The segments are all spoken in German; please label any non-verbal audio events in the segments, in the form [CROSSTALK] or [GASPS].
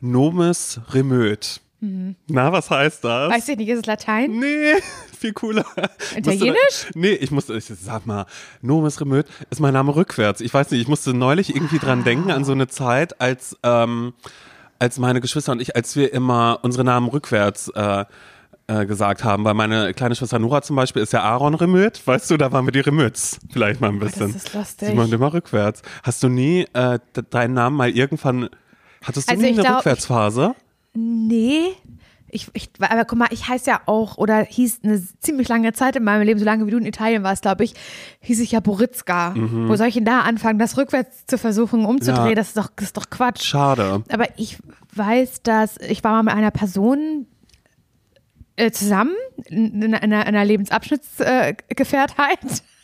Nomis remöt. Na, was heißt das? Weißt du nicht, ist es Latein? Nee, [LAUGHS] viel cooler. Italienisch? Musste, nee, ich musste, ich sag mal, Nomis Remöt ist mein Name rückwärts. Ich weiß nicht, ich musste neulich irgendwie dran denken an so eine Zeit, als, ähm, als meine Geschwister und ich, als wir immer unsere Namen rückwärts äh, äh, gesagt haben, weil meine kleine Schwester Nora zum Beispiel ist ja Aaron Remöt, weißt du, da waren wir die Remöts vielleicht mal ein bisschen. das ist lustig. Sie machen immer rückwärts. Hast du nie äh, de- deinen Namen mal irgendwann, hattest du Also nie ich eine glaub, Rückwärtsphase? Nee. Ich, ich, aber guck mal, ich heiße ja auch, oder hieß eine ziemlich lange Zeit in meinem Leben, so lange wie du in Italien warst, glaube ich, hieß ich ja Boritzka. Wo soll ich denn da anfangen, das rückwärts zu versuchen umzudrehen? Mhm. Ja. Das, ist doch, das ist doch Quatsch. Schade. Aber ich weiß, dass ich war mal mit einer Person äh, zusammen in, in, einer, in einer Lebensabschnittsgefährtheit. [LAUGHS]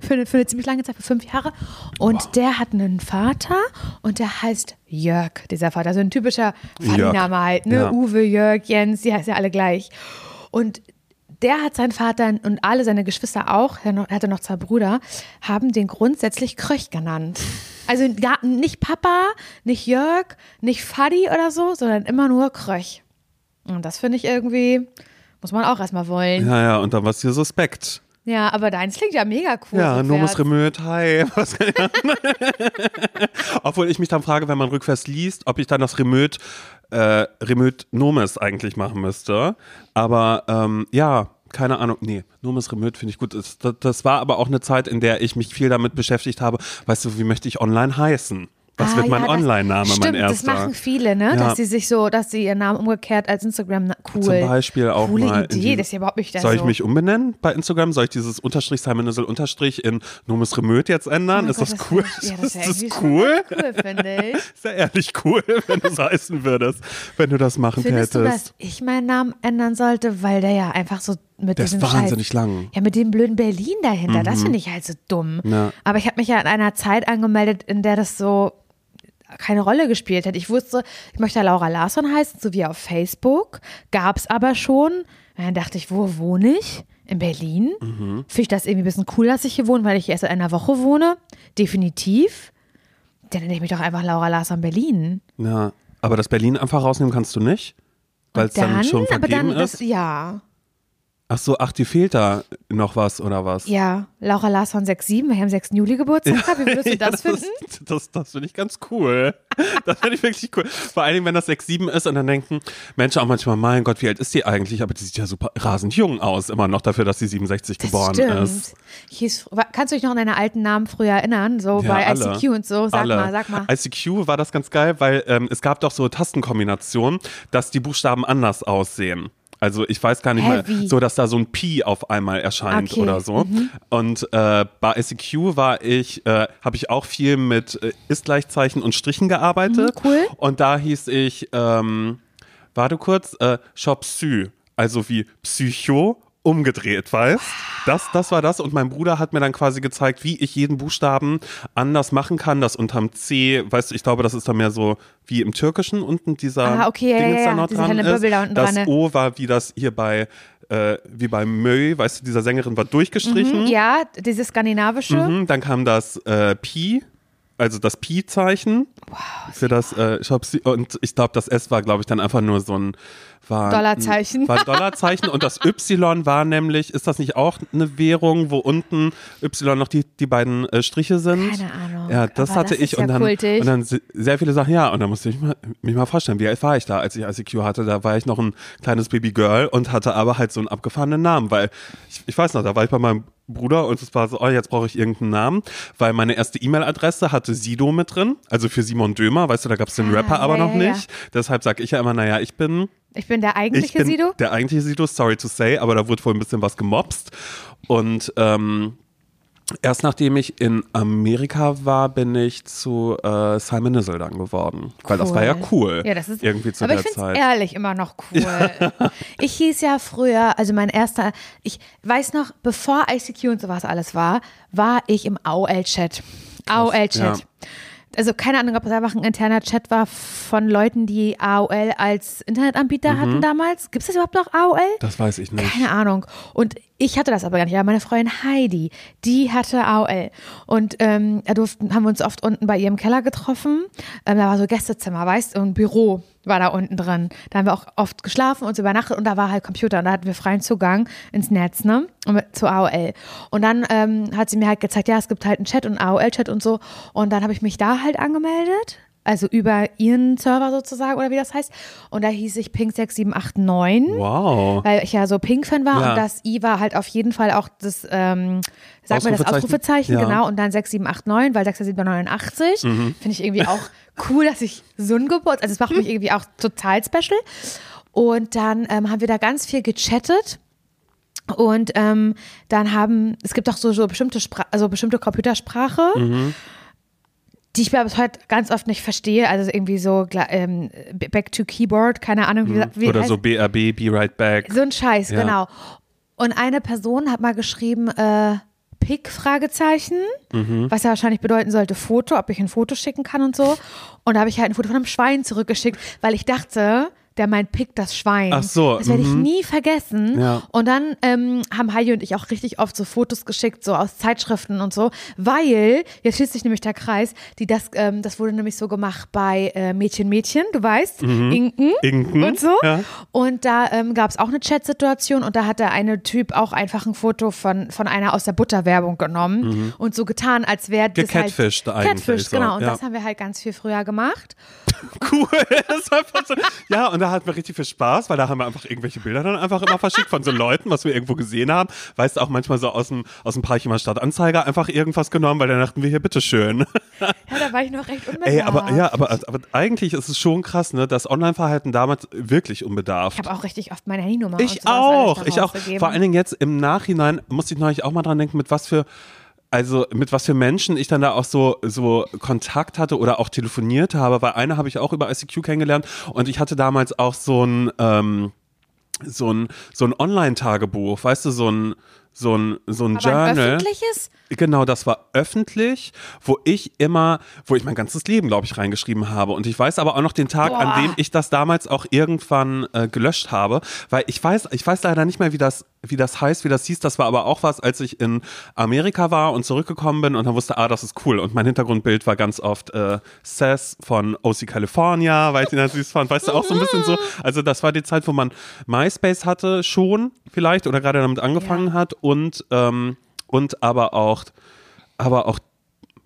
Für eine, für eine ziemlich lange Zeit, für fünf Jahre. Und der hat einen Vater und der heißt Jörg, dieser Vater. So ein typischer Funny-Name halt, ne? Ja. Uwe, Jörg, Jens, die heißen ja alle gleich. Und der hat seinen Vater und alle seine Geschwister auch, er hatte noch zwei Brüder, haben den grundsätzlich Kröch genannt. Also nicht Papa, nicht Jörg, nicht Fadi oder so, sondern immer nur Kröch. Und das finde ich irgendwie, muss man auch erstmal wollen. Ja, ja, und dann warst du suspekt. Ja, aber deins klingt ja mega cool. Ja, rückwärts. Nomis Remöt, hi. [LAUGHS] [LAUGHS] Obwohl ich mich dann frage, wenn man rückwärts liest, ob ich dann das Remöt, äh, Remöt Nomis eigentlich machen müsste. Aber ähm, ja, keine Ahnung. Nee, Nomis Remöt finde ich gut. Das, das war aber auch eine Zeit, in der ich mich viel damit beschäftigt habe. Weißt du, wie möchte ich online heißen? Was Ah, wird mein ja, das- Online-Name, mein erster? das machen viele, ne? Ja. Dass sie sich so, dass sie ihren Namen umgekehrt als Instagram cool. Zum Beispiel auch Coole mal. Idee, die- das ist ja überhaupt nicht das Soll ich so. mich umbenennen bei Instagram? Soll ich dieses Unterstrich Simonissel Unterstrich in Nomis Remöt jetzt ändern? Oh ist Gott, das cool? wär- Ja, das ist irgendwie das cool? cool, finde ich. [LAUGHS] Ist ja ehrlich cool, [LAUGHS] wenn du es heißen würdest, wenn du das machen Findest du, tätest. dass ich meinen Namen ändern sollte, weil der ja einfach so mit Der ist diesem wahnsinnig Scheiß, lang. Mhm. Ja, mit dem blöden Berlin dahinter, das finde ich halt so dumm. Ja. Aber ich habe mich ja in einer Zeit angemeldet, in der das so keine Rolle gespielt hat. Ich wusste, ich möchte Laura Larsson heißen, so wie auf Facebook. Gab es aber schon. Dann dachte ich, wo wohne ich? In Berlin. Mhm. Finde ich das irgendwie ein bisschen cool, dass ich hier wohne, weil ich erst in einer Woche wohne. Definitiv. Dann nenne ich mich doch einfach Laura Larsson Berlin. Ja, aber das Berlin einfach rausnehmen kannst du nicht? Weil es dann, schon aber vergeben dann, das, ist? ja. Ach so, ach, die fehlt da noch was oder was? Ja, Laura Larsson 6-7, weil ich am 6. Juli Geburtstag habe. Wie würdest du [LAUGHS] das das, finden? das, das finde ich ganz cool. Das finde ich wirklich cool. Vor allen Dingen, wenn das 6-7 ist und dann denken Menschen auch manchmal, mein Gott, wie alt ist die eigentlich? Aber die sieht ja super rasend jung aus, immer noch dafür, dass sie 67 Das geboren stimmt. ist. Hieß, kannst du dich noch an deine alten Namen früher erinnern? So Ja, bei alle. ICQ und so. Sag Alle. mal, sag mal. ICQ war das ganz geil, weil ähm, es gab doch so Tastenkombinationen, dass die Buchstaben anders aussehen. Also ich weiß gar nicht Hä, mehr, so dass da so ein Pi auf einmal erscheint Okay, Mhm. oder so. Und äh, bei ICQ war ich, äh, habe ich auch viel mit äh, Ist-Gleichzeichen und Strichen gearbeitet. Mhm, cool. Und da hieß ich, ähm, warte kurz, äh, Shopsy, also wie Psycho umgedreht, weißt? Das, das war das und mein Bruder hat mir dann quasi gezeigt, wie ich jeden Buchstaben anders machen kann. Das unterm C, weißt du, ich glaube, das ist dann mehr so wie im Türkischen unten dieser Ah, okay, ja, Dingens ja, da ja, noch diese dran ist. Da das dran, ne? O war wie das hier bei äh, wie bei Möy, weißt du, dieser Sängerin war durchgestrichen. Mhm, ja, dieses skandinavische. Mhm, dann kam das äh, Pi, also das Pi-Zeichen für das äh, Shop und ich glaube, das S war, glaube ich, dann einfach nur so ein war Dollarzeichen. War Dollarzeichen und das Y war nämlich, ist das nicht auch eine Währung, wo unten Y noch die, die beiden äh, Striche sind? Keine Ahnung, Ja, das hatte das ich ja und dann, kultig. und dann se- sehr viele Sachen, ja, und da musste ich mal, mich mal vorstellen, wie alt war ich da, als ich ICQ hatte? Da war ich noch ein kleines Babygirl und hatte aber halt so einen abgefahrenen Namen, weil ich, ich weiß noch, da war ich bei meinem Bruder und es war so, oh, jetzt brauche ich irgendeinen Namen, weil meine erste E-Mail-Adresse hatte Sido mit drin, also für Simon Dömer, weißt du, da gab es den Ah, Rapper aber ja, noch ja, ja. nicht. Deshalb sage ich ja immer, naja, ich bin Ich bin der ich eigentliche bin Sido. der eigentliche Sido, sorry to say, aber da wurde wohl ein bisschen was gemobst. Und ähm, erst nachdem ich in Amerika war, bin ich zu äh, Simon Nizzle dann geworden. Weil das war ja cool. Ja, das ist irgendwie zu aber der ich Zeit. es ehrlich immer noch cool. [LAUGHS] Ich hieß ja früher, also mein erster, ich weiß noch, bevor ICQ und sowas alles war, war ich im AOL-Chat. AOL-Chat. ja. Also keine Ahnung, ob das einfach ein interner Chat war von Leuten, die AOL als Internetanbieter Mhm. hatten damals. Gibt es das überhaupt noch AOL? Das weiß ich nicht. Keine Ahnung. Und ich hatte das aber gar nicht. Aber meine Freundin Heidi, die hatte AOL. Und ähm, da durften, haben wir uns oft unten bei ihrem Keller getroffen. Ähm, da war so Gästezimmer, weißt du, und Büro. war da unten drin. Da haben wir auch oft geschlafen und übernachtet und da war halt Computer und da hatten wir freien Zugang ins Netz, ne? Zu AOL. Und dann ähm, hat sie mir halt gezeigt, ja, es gibt halt einen Chat und AOL-Chat und so. Und dann habe ich mich da halt angemeldet. Also über ihren Server sozusagen oder wie das heißt. Und da hieß ich Pink 6789. Wow. Weil ich ja so Pink-Fan war Ja. und das I war halt auf jeden Fall auch das, ähm, sag mal das Ausrufezeichen? Ja. genau, und dann 6789, weil 6789 Mhm. finde ich irgendwie auch cool, dass ich so ein Geburt, also es macht mich irgendwie auch total special. Und dann ähm, haben wir da ganz viel gechattet. Und ähm, dann haben, es gibt auch so, so bestimmte Spra also bestimmte Computersprache, Mhm. Die ich bis heute ganz oft nicht verstehe. Also irgendwie so ähm, Back to Keyboard, keine Ahnung, wie, wie Mhm. Oder heißt- so BRB, Be Right Back. so ein Scheiß, Ja. genau. Und eine Person hat mal geschrieben, äh, Pick, Fragezeichen, Mhm. was ja wahrscheinlich bedeuten sollte Foto, ob ich ein Foto schicken kann und so. Und da habe ich halt ein Foto von einem Schwein zurückgeschickt, weil ich dachte, der meint Pick das Schwein. Ach so, Das werde ich mhm. nie vergessen. Ja. Und dann ähm, haben Heidi und ich auch richtig oft so Fotos geschickt, so aus Zeitschriften und so, weil, jetzt schließt sich nämlich der Kreis, die das, ähm, das wurde nämlich so gemacht bei äh, Mädchen, Mädchen, du weißt, Inken, Inken, und so. ja. Und da ähm, gab es auch eine Chat-Situation und da hat der eine Typ auch einfach ein Foto von, von einer aus der Butterwerbung genommen und so getan, als wäre das Gecatfished halt, eigentlich Catfished, so, genau. Und ja. das haben wir halt ganz viel früher gemacht. [LAUGHS] Cool. [LAUGHS] Das war so. Ja, und da hatten wir richtig viel Spaß, weil da haben wir einfach irgendwelche Bilder dann einfach immer verschickt von so Leuten, was wir irgendwo gesehen haben. Weißt du, auch manchmal so aus dem, aus dem Parchimer Stadtanzeiger einfach irgendwas genommen, weil dann dachten wir hier, bitteschön. [LAUGHS] Ja, da war ich noch recht unbedarft. Ey, aber ja, aber, aber eigentlich ist es schon krass, ne? Das Online-Verhalten damals wirklich unbedarft. Ich habe auch richtig oft meine Handynummer Ich auch, ich auch. rausgegeben. Vor allen Dingen jetzt im Nachhinein musste ich neulich auch mal dran denken, mit was für, also mit was für Menschen ich dann da auch so, so Kontakt hatte oder auch telefoniert habe, weil eine habe ich auch über ICQ kennengelernt und ich hatte damals auch so ein, ähm, so ein, so ein Online-Tagebuch, weißt du, so ein, so ein, so ein aber ein Journal. öffentliches? Genau, das war öffentlich, wo ich immer, wo ich mein ganzes Leben, glaube ich, reingeschrieben habe. Und ich weiß aber auch noch den Tag, Boah. an dem ich das damals auch irgendwann äh, gelöscht habe, weil ich weiß, ich weiß leider nicht mehr, wie das, wie das heißt, wie das hieß. Das war aber auch was, als ich in Amerika war und zurückgekommen bin und dann wusste, ah, das ist cool. Und mein Hintergrundbild war ganz oft äh, Seth von OC California, weil ich den halt süß fand. Weißt du, auch so ein bisschen so. Also das war die Zeit, wo man MySpace hatte schon vielleicht oder gerade damit angefangen Ja. hat und ähm, und aber auch, aber auch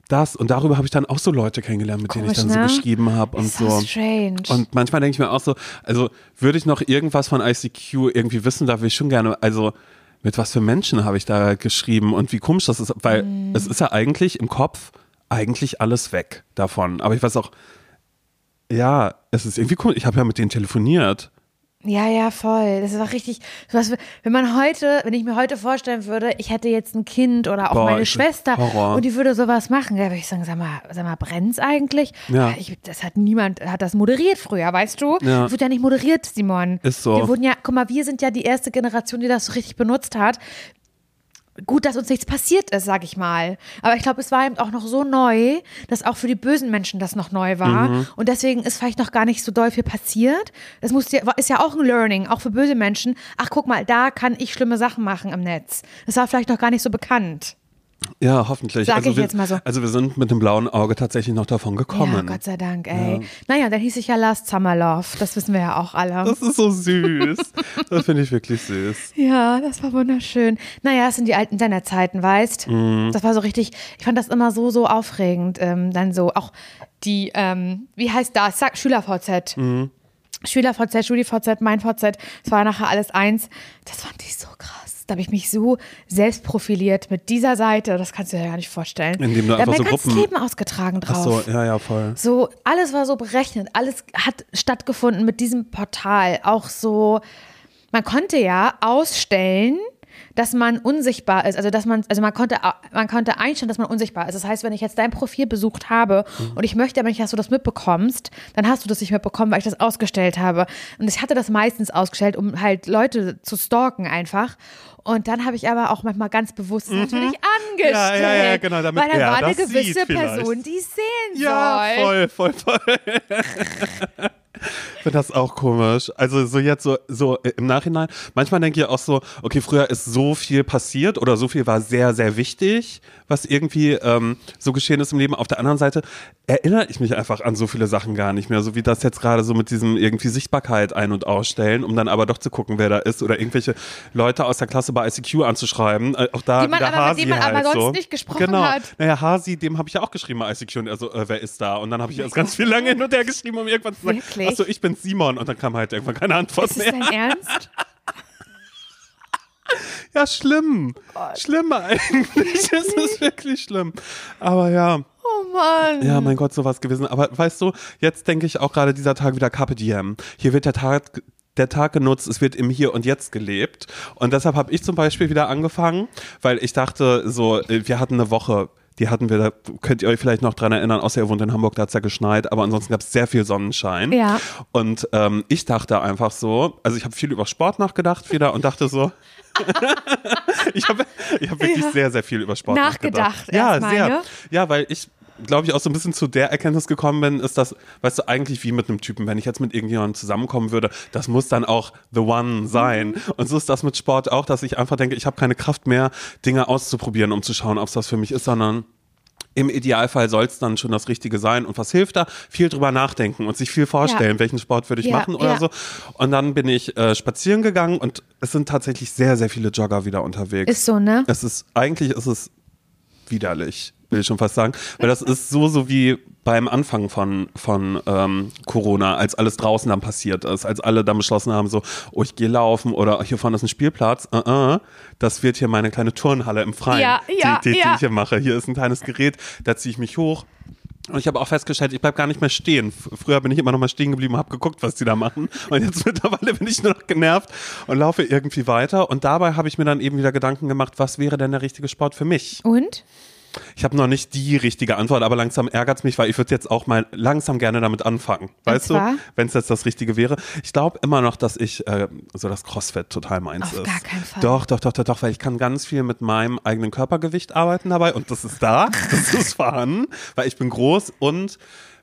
das und darüber habe ich dann auch so Leute kennengelernt, mit denen ich Komisch, dann so ne? geschrieben habe und so. so strange. Und manchmal denke ich mir auch so, also würde ich noch irgendwas von ICQ irgendwie wissen, da will ich schon gerne, also mit was für Menschen habe ich da geschrieben und wie komisch das ist, weil Mhm. es ist ja eigentlich im Kopf eigentlich alles weg davon. Aber ich weiß auch, ja, es ist irgendwie cool. Ich habe ja mit denen telefoniert. Ja, ja, voll. Das ist auch richtig. Was, wenn man heute, wenn ich mir heute vorstellen würde, ich hätte jetzt ein Kind oder auch Boah, meine Schwester und die würde sowas machen, ja, würde ich sagen, sag mal, sag mal, brennt's eigentlich? Ja. Ich, das hat niemand, hat das moderiert früher, weißt du? Ja. Das wird ja nicht moderiert, Simon. Ist so. Wir wurden ja, guck mal, wir sind ja die erste Generation, die das so richtig benutzt hat. Gut, dass uns nichts passiert ist, sag ich mal. Aber ich glaube, es war eben auch noch so neu, dass auch für die bösen Menschen das noch neu war. Mhm. Und deswegen ist vielleicht noch gar nicht so doll viel passiert. Das muss ja, ist ja auch ein Learning, auch für böse Menschen. Ach, guck mal, da kann ich schlimme Sachen machen im Netz. Das war vielleicht noch gar nicht so bekannt. Ja, hoffentlich. Sag also ich wir, jetzt mal so. Also wir sind mit dem blauen Auge tatsächlich noch davon gekommen. Ja, Gott sei Dank, ey. Naja, dann hieß ich ja Last Summer Love. Das wissen wir ja auch alle. Das ist so süß. das finde ich wirklich süß. Ja, das war wunderschön. Naja, das sind die alten Internetzeiten, weißt? Mhm. Das war so richtig, ich fand das immer so, so aufregend. Ähm, dann so auch die, ähm, wie heißt das? Sag Schüler-VZ. Mhm. Schüler-VZ, Schuli-VZ, mein VZ. Das war nachher alles eins. Das fand ich so. Da habe ich mich so selbst profiliert mit dieser Seite. Das kannst du dir ja gar nicht vorstellen. Indem du da einfach so ganzes Gruppen- Leben ausgetragen Ach drauf. so, ja, ja, voll. So, alles war so berechnet, alles hat stattgefunden mit diesem Portal. Auch so, man konnte ja ausstellen, dass man unsichtbar ist. Also, dass man, also man konnte, man konnte einstellen, dass man unsichtbar ist. Das heißt, wenn ich jetzt dein Profil besucht habe und ich möchte aber nicht, dass du das mitbekommst, dann hast du das nicht mitbekommen, weil ich das ausgestellt habe. Und ich hatte das meistens ausgestellt, um halt Leute zu stalken einfach. Und dann habe ich aber auch manchmal ganz bewusst natürlich angestellt. Mhm. Ja, ja, ja, genau, damit Weil da war eine gewisse sieht vielleicht. Person, die sehen Ja, soll. voll, voll, voll. [LAUGHS] Ich finde das auch komisch. Also so jetzt so, so im Nachhinein, manchmal denke ich auch so, okay, früher ist so viel passiert oder so viel war sehr, sehr wichtig, was irgendwie ähm, so geschehen ist im Leben. Auf der anderen Seite erinnere ich mich einfach an so viele Sachen gar nicht mehr, so wie das jetzt gerade so mit diesem irgendwie Sichtbarkeit ein- und ausstellen, um dann aber doch zu gucken, wer da ist oder irgendwelche Leute aus der Klasse bei ICQ anzuschreiben. Äh, auch da Die man aber- mit Hasi denen man halt aber sonst so. nicht gesprochen genau. hat. Naja, Hasi, dem habe ich ja auch geschrieben bei ICQ und er so, äh, wer ist da? Und dann habe ich erst ganz viel lange hin und her geschrieben, um irgendwann zu sagen, Wirklich? Achso, ich bin Simon. Und dann kam halt irgendwann keine Antwort Ist mehr. dein Ernst? [LAUGHS] Ja, schlimm. schlimm eigentlich. Es ist wirklich schlimm. Aber ja, Oh Mann. ja, mein Gott, sowas gewesen. Aber weißt du, jetzt denke ich auch gerade dieser Tag wieder Carpe Diem. Hier wird der Tag der Tag genutzt, es wird im Hier und Jetzt gelebt. Und deshalb habe ich zum Beispiel wieder angefangen, weil ich dachte, so, äh, wir hatten eine Woche, die hatten wir, da könnt ihr euch vielleicht noch dran erinnern, außer ihr wohnt in Hamburg, da hat's ja geschneit, aber ansonsten gab es sehr viel Sonnenschein. Ja. Und ähm, ich dachte einfach so, also ich habe viel über Sport nachgedacht wieder und dachte so, [LAUGHS] ich habe ich hab wirklich Ja. sehr, sehr viel über Sport Nachgedacht nachgedacht. Ja, erstmal, sehr. ne? Ja, weil ich glaube ich auch so ein bisschen zu der Erkenntnis gekommen bin, ist das, weißt du, eigentlich wie mit einem Typen, wenn ich jetzt mit irgendjemandem zusammenkommen würde, das muss dann auch the one sein. Mhm. Und so ist das mit Sport auch, dass ich einfach denke, ich habe keine Kraft mehr, Dinge auszuprobieren, um zu schauen, ob es das für mich ist, sondern im Idealfall soll es dann schon das Richtige sein. Und was hilft da? Viel drüber nachdenken und sich viel vorstellen, Ja. welchen Sport würde ich Ja, machen oder ja. so. Und dann bin ich äh, spazieren gegangen und es sind tatsächlich sehr, sehr viele Jogger wieder unterwegs. Ist so, ne? Es ist, eigentlich ist es widerlich, will ich schon fast sagen. Weil das ist so, so wie beim Anfang von, von ähm, Corona, als alles draußen dann passiert ist, als alle dann beschlossen haben, so, oh, ich gehe laufen oder hier vorne ist ein Spielplatz, uh -uh, das wird hier meine kleine Turnhalle im Freien, Ja, ja, die, die, die ja. ich hier mache. Hier ist ein kleines Gerät, da ziehe ich mich hoch. Und ich habe auch festgestellt, ich bleib gar nicht mehr stehen. Früher bin ich immer noch mal stehen geblieben und habe geguckt, was die da machen. Und jetzt [LAUGHS] mittlerweile bin ich nur noch genervt und laufe irgendwie weiter. Und dabei habe ich mir dann eben wieder Gedanken gemacht, was wäre denn der richtige Sport für mich? Und? Ich habe noch nicht die richtige Antwort, aber langsam ärgert es mich, weil ich würde jetzt auch mal langsam gerne damit anfangen. Weißt du, wenn es jetzt das Richtige wäre. Ich glaube immer noch, dass ich äh, so das CrossFit total meins Auf ist. gar keinen Fall. Doch, doch, doch, doch, doch, weil ich kann ganz viel mit meinem eigenen Körpergewicht arbeiten dabei und das ist da, [LAUGHS] das ist vorhanden, weil ich bin groß und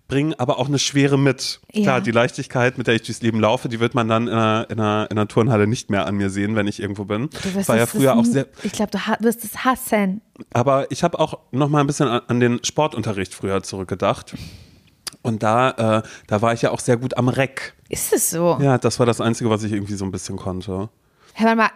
bringe aber auch eine Schwere mit. Ja. Klar, die Leichtigkeit, mit der ich durchs Leben laufe, die wird man dann in einer, in einer, in einer Turnhalle nicht mehr an mir sehen, wenn ich irgendwo bin. Du wirst War ja früher auch sehr, Ich glaube, du wirst es hassen. aber ich habe auch noch mal ein bisschen an, an den Sportunterricht früher zurückgedacht. Und da, äh, da war ich ja auch sehr gut am Reck. Ist es so? Ja, das war das Einzige, was ich irgendwie so ein bisschen konnte. Hör mal,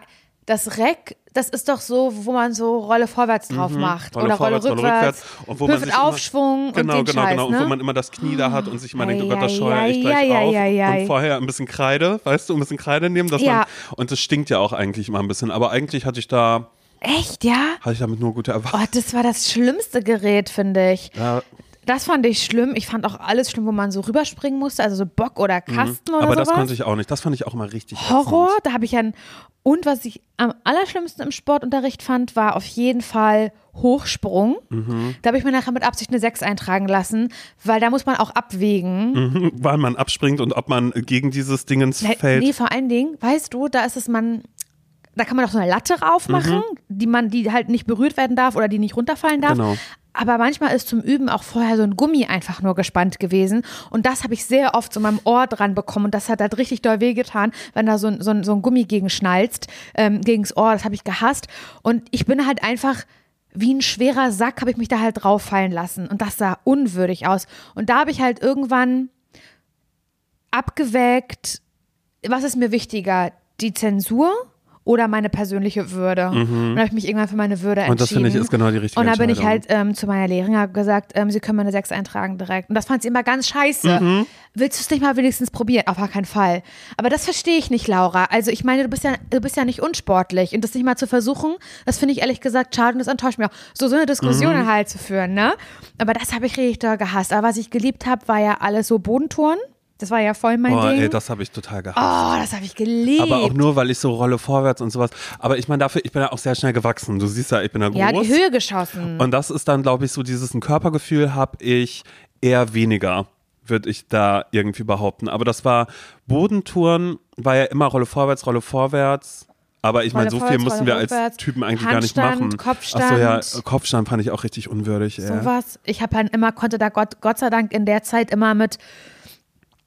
das Reck, das ist doch so, wo man so Rolle vorwärts drauf macht. Mhm. Rolle oder Rolle vorwärts, Rolle rückwärts. rückwärts. Und wo man Hüft sich immer- Aufschwung Genau, und den genau, Scheiß, genau. Und ne? wo man immer das Knie da hat und sich immer denkt, oh Gott, das ei, scheuere ich ei, gleich ei, auf. ei, ei. Und vorher ein bisschen Kreide, weißt du, ein bisschen Kreide nehmen. Dass Ja. man, und das stinkt ja auch eigentlich immer ein bisschen. Aber eigentlich hatte ich da, Echt, ja? hatte ich damit nur gute Erwartungen. Oh, das war das schlimmste Gerät, finde ich. Ja, Das fand ich schlimm. Ich fand auch alles schlimm, wo man so rüberspringen musste, also so Bock oder Kasten oder Mhm. aber das sowas. konnte ich auch nicht. Das fand ich auch immer richtig Horror, ätzend. da habe ich ein und was ich am allerschlimmsten im Sportunterricht fand, war auf jeden Fall Hochsprung. Mhm. Da habe ich mir nachher mit Absicht eine 6 eintragen lassen, weil da muss man auch abwägen. Mhm, [LAUGHS] Wann man abspringt und ob man gegen dieses Dingens Nee, fällt. Nee, vor allen Dingen, weißt du, da ist es man, da kann man auch so eine Latte raufmachen, Mhm. die man, die halt nicht berührt werden darf oder die nicht runterfallen darf. Genau. Aber manchmal ist zum Üben auch vorher so ein Gummi einfach nur gespannt gewesen. Und das habe ich sehr oft so meinem Ohr dran bekommen. Und das hat halt richtig doll wehgetan, wenn da so ein, so ein, so ein Gummi gegen schnalzt, ähm, gegens Ohr. Das habe ich gehasst. Und ich bin halt einfach wie ein schwerer Sack, habe ich mich da halt drauf fallen lassen. Und das sah unwürdig aus. Und da habe ich halt irgendwann abgewägt, was ist mir wichtiger, die Zensur oder meine persönliche Würde? Und dann habe ich mich irgendwann für meine Würde entschieden. Mhm. Und das finde ich ist genau die richtige Und dann bin ich halt ähm, zu meiner Lehrerin gesagt, ähm, sie können mir eine 6 eintragen direkt. Und das fand sie immer ganz scheiße. Mhm. Willst du es nicht mal wenigstens probieren? Auf gar keinen Fall. Aber das verstehe ich nicht, Laura. Also ich meine, du bist ja, du bist ja nicht unsportlich. Und das nicht mal zu versuchen, das finde ich ehrlich gesagt schade und das enttäuscht mich auch. So, so eine Diskussion Mhm. halt zu führen, ne? Aber das habe ich richtig doll gehasst. Aber was ich geliebt habe, war ja alles so Bodentouren. Das war ja voll mein Boah, Ding. ey, das habe ich total gehasst. oh, das habe ich geliebt. Aber auch nur, weil ich so rolle vorwärts und sowas. Aber ich meine, dafür, ich bin ja auch sehr schnell gewachsen. Du siehst ja, ich bin ja groß. ja, die Höhe geschossen. Und das ist dann, glaube ich, so dieses ein Körpergefühl habe ich eher weniger, würde ich da irgendwie behaupten. Aber das war Bodentouren, war ja immer Rolle vorwärts, Rolle vorwärts. Aber ich meine, so viel mussten wir als Typen eigentlich gar nicht Handstand, machen. Kopfstand. Achso, ja, Kopfstand fand ich auch richtig unwürdig. sowas. Ich habe halt immer, konnte da Gott, Gott sei Dank in der Zeit immer mit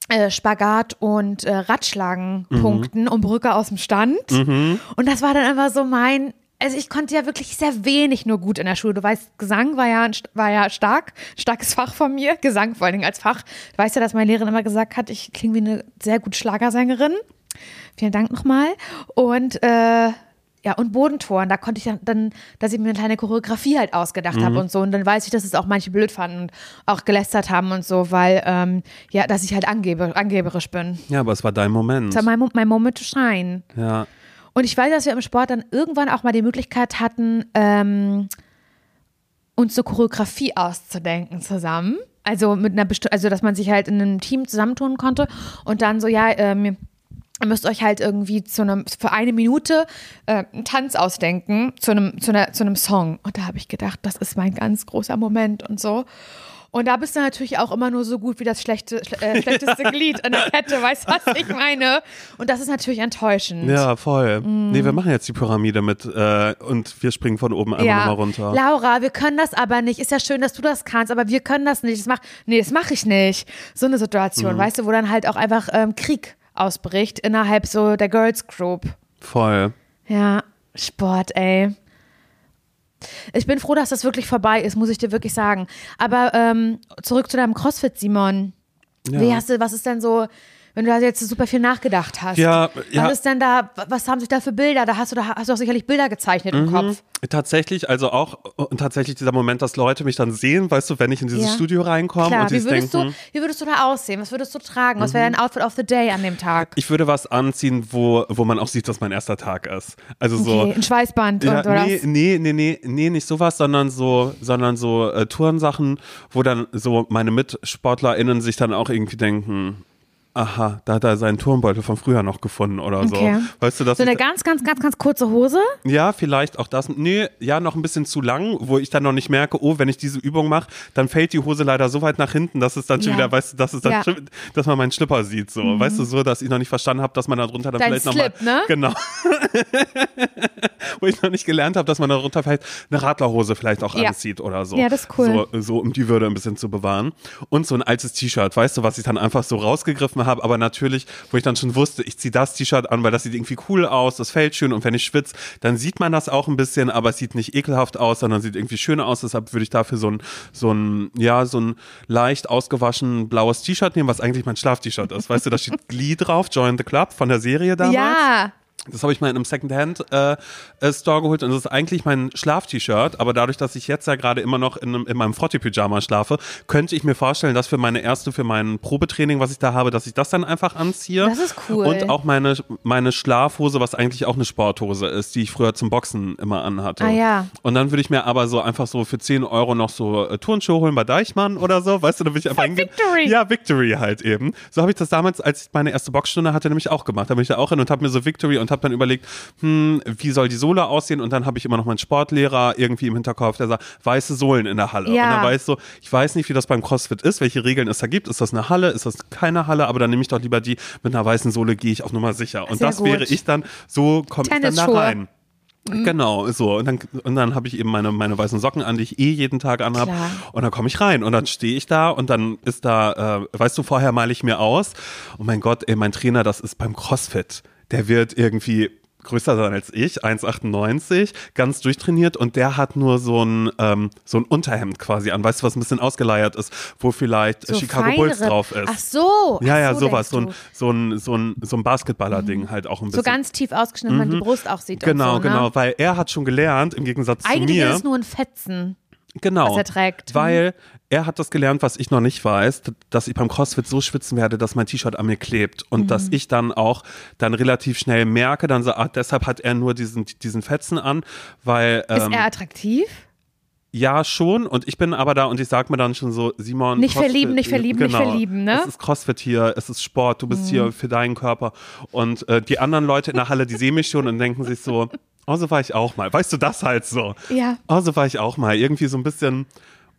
äh, Spagat und äh, Radschlagen Mhm. punkten und Brücke aus dem Stand. Und das war dann immer so mein. Also ich konnte ja wirklich sehr wenig nur gut in der Schule. Du weißt, Gesang war ja, war ja stark, starkes Fach von mir. Gesang vor allen Dingen als Fach. Du weißt ja, dass meine Lehrerin immer gesagt hat, ich klinge wie eine sehr gute Schlagersängerin. Vielen Dank nochmal. Und äh, ja, und Bodentouren, da konnte ich dann, dann, dass ich mir eine kleine Choreografie halt ausgedacht habe und so. Und dann weiß ich, dass es auch manche blöd fanden und auch gelästert haben und so, weil, ähm, ja, dass ich halt angebe, angeberisch bin. Ja, aber es war dein Moment. Das war mein, mein Moment to shine. Ja. Und ich weiß, dass wir im Sport dann irgendwann auch mal die Möglichkeit hatten, ähm, uns so Choreografie auszudenken zusammen. Also mit einer besti- also dass man sich halt in einem Team zusammentun konnte und dann so, ja, ähm, ihr müsst euch halt irgendwie zu einem, für eine Minute äh, einen Tanz ausdenken zu einem, zu, einer, zu einem Song. Und da habe ich gedacht, das ist mein ganz großer Moment und so. Und da bist du natürlich auch immer nur so gut wie das schlechte, schle- äh, [LAUGHS] schlechteste Glied an der Kette, weißt du, was ich meine? Und das ist natürlich enttäuschend. Ja, voll. Mhm. Nee, wir machen jetzt die Pyramide mit äh, und wir springen von oben einmal nochmal runter. Laura, wir können das aber nicht. Ist ja schön, dass du das kannst, aber wir können das nicht. Das mach, nee, das mache ich nicht. So eine Situation, Mhm. weißt du, wo dann halt auch einfach ähm, Krieg ausbricht innerhalb so der Girls Group. Voll. Ja, Sport, ey. Ich bin froh, dass das wirklich vorbei ist, muss ich dir wirklich sagen. Aber ähm, zurück zu deinem CrossFit, Simon. Ja. Wie hast du, was ist denn so, wenn du da jetzt super viel nachgedacht hast? Ja, ja. Was ist denn da, was haben sich da für Bilder? Da hast du, da hast du auch sicherlich Bilder gezeichnet Mhm. im Kopf. Tatsächlich, also auch und tatsächlich dieser Moment, dass Leute mich dann sehen, weißt du, wenn ich in dieses Ja. Studio reinkomme Klar, und wie würdest, denken, Mhm. du, wie würdest du da aussehen? Was würdest du tragen? Was wäre dein Outfit of the Day an dem Tag? ich würde was anziehen, wo, wo man auch sieht, dass mein erster Tag ist. Also so. okay, ein Schweißband Ja, und oder nee, was? nee, nee, nee, nee, nicht sowas, sondern so, sondern so äh, Tourensachen, wo dann so meine MitsportlerInnen sich dann auch irgendwie denken, aha, da hat er seinen Turmbeutel von früher noch gefunden oder Okay. so. Weißt du, dass So eine ganz, ganz, ganz, ganz kurze Hose? ja, vielleicht auch das. Nee, ja, noch ein bisschen zu lang, wo ich dann noch nicht merke, oh, wenn ich diese Übung mache, dann fällt die Hose leider so weit nach hinten, dass es dann schon Ja. wieder, weißt du, dass es dann Ja. Mhm. schon, dass man meinen Schlipper sieht, so. Weißt du, so, dass ich noch nicht verstanden habe, dass man da drunter dann Dein vielleicht nochmal. Ne? Genau. [LAUGHS] wo ich noch nicht gelernt habe, dass man darunter vielleicht eine Radlerhose vielleicht auch Ja. anzieht oder so. Ja, das ist cool. So, so, um die Würde ein bisschen zu bewahren. Und so ein altes T-Shirt, weißt du, was ich dann einfach so rausgegriffen habe, aber natürlich, wo ich dann schon wusste, ich ziehe das T-Shirt an, weil das sieht irgendwie cool aus, das fällt schön und wenn ich schwitze, dann sieht man das auch ein bisschen, aber es sieht nicht ekelhaft aus, sondern sieht irgendwie schön aus, deshalb würde ich dafür so ein, so ein, ja, so ein leicht ausgewaschen blaues T-Shirt nehmen, was eigentlich mein Schlaf-T-Shirt ist. Weißt du, da steht Glee drauf, Join the Club von der Serie damals. Ja. Das habe ich mal in einem Secondhand-Store äh, Store geholt und das ist eigentlich mein Schlaf-T-Shirt, aber dadurch, dass ich jetzt ja gerade immer noch in, einem- in meinem Frotti-Pyjama schlafe, könnte ich mir vorstellen, dass für meine erste, für mein Probetraining, was ich da habe, dass ich das dann einfach anziehe. Das ist cool. Und auch meine, meine Schlafhose, was eigentlich auch eine Sporthose ist, die ich früher zum Boxen immer anhatte. Ah, ja. Und dann würde ich mir aber so einfach so für 10 Euro noch so äh, Turnschuhe holen bei Deichmann oder so, weißt du, da würde ich einfach hingehen. Victory. Ja, Victory halt eben. So habe ich das damals, als ich meine erste Boxstunde hatte, nämlich auch gemacht. Da bin ich da auch hin und habe mir so Victory und habe dann überlegt, hm, wie soll die Sohle aussehen? Und dann habe ich immer noch meinen Sportlehrer irgendwie im Hinterkopf, der sagt, weiße Sohlen in der Halle. Ja. Und dann weiß so, ich weiß nicht, wie das beim CrossFit ist, welche Regeln es da gibt. Ist das eine Halle? Ist das keine Halle? Aber dann nehme ich doch lieber die mit einer weißen Sohle, gehe ich auf Nummer sicher. Und Sehr das gut. wäre ich dann, so komme ich dann da rein. Genau, so. Und dann, und dann habe ich eben meine, meine weißen Socken an, die ich eh jeden Tag anhab. Klar. Und dann komme ich rein und dann stehe ich da und dann ist da, äh, weißt du, vorher male ich mir aus. Oh mein Gott, ey, mein Trainer, das ist beim CrossFit. Der wird irgendwie größer sein als ich, 1,98, ganz durchtrainiert und der hat nur so ein, ähm, so ein Unterhemd quasi an, weißt du, was ein bisschen ausgeleiert ist, wo vielleicht So Chicago Bulls feinere- drauf ist. Ach so. Ja, ja, so sowas, so ein, so ein, so ein, so ein Basketballer-Ding halt auch ein bisschen. So ganz tief ausgeschnitten, dass man die Brust auch sieht. Genau, so, genau, Ne? weil er hat schon gelernt, im Gegensatz Eigentlich zu mir. ist es nur ein Fetzen. Genau, was er trägt. Weil er hat das gelernt, was ich noch nicht weiß, dass ich beim CrossFit so schwitzen werde, dass mein T-Shirt an mir klebt und Mhm. dass ich dann auch dann relativ schnell merke, dann so, ah, deshalb hat er nur diesen, diesen Fetzen an, weil Ist ähm, er attraktiv? ja schon und ich bin aber da und ich sag mir dann schon so, Simon, Nicht CrossFit, verlieben, nicht verlieben, nicht genau, verlieben, ne? Mhm. Es ist CrossFit hier, es ist Sport, du bist hier für deinen Körper und äh, die anderen Leute in der Halle, die sehen mich schon und denken sich so, oh, so war ich auch mal, weißt du, das halt so. Ja. Oh, so war ich auch mal. Irgendwie so ein bisschen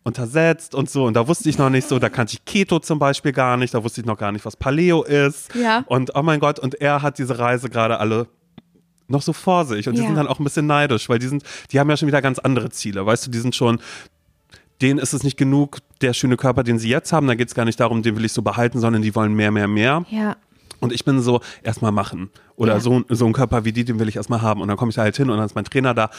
untersetzt und so. Und da wusste ich noch nicht so, da kannte ich Keto zum Beispiel gar nicht, da wusste ich noch gar nicht, was Paleo ist. Ja. Und oh mein Gott, und er hat diese Reise gerade alle noch so vor sich und die Ja. sind dann auch ein bisschen neidisch, weil die sind, die haben ja schon wieder ganz andere Ziele. Weißt du, die sind schon, denen ist es nicht genug, der schöne Körper, den sie jetzt haben. Da geht es gar nicht darum, den will ich so behalten, sondern die wollen mehr, mehr, mehr. Ja. Und ich bin so, erstmal machen. Oder Ja. so, so ein Körper wie die, den will ich erstmal haben. Und dann komme ich da halt hin und dann ist mein Trainer da,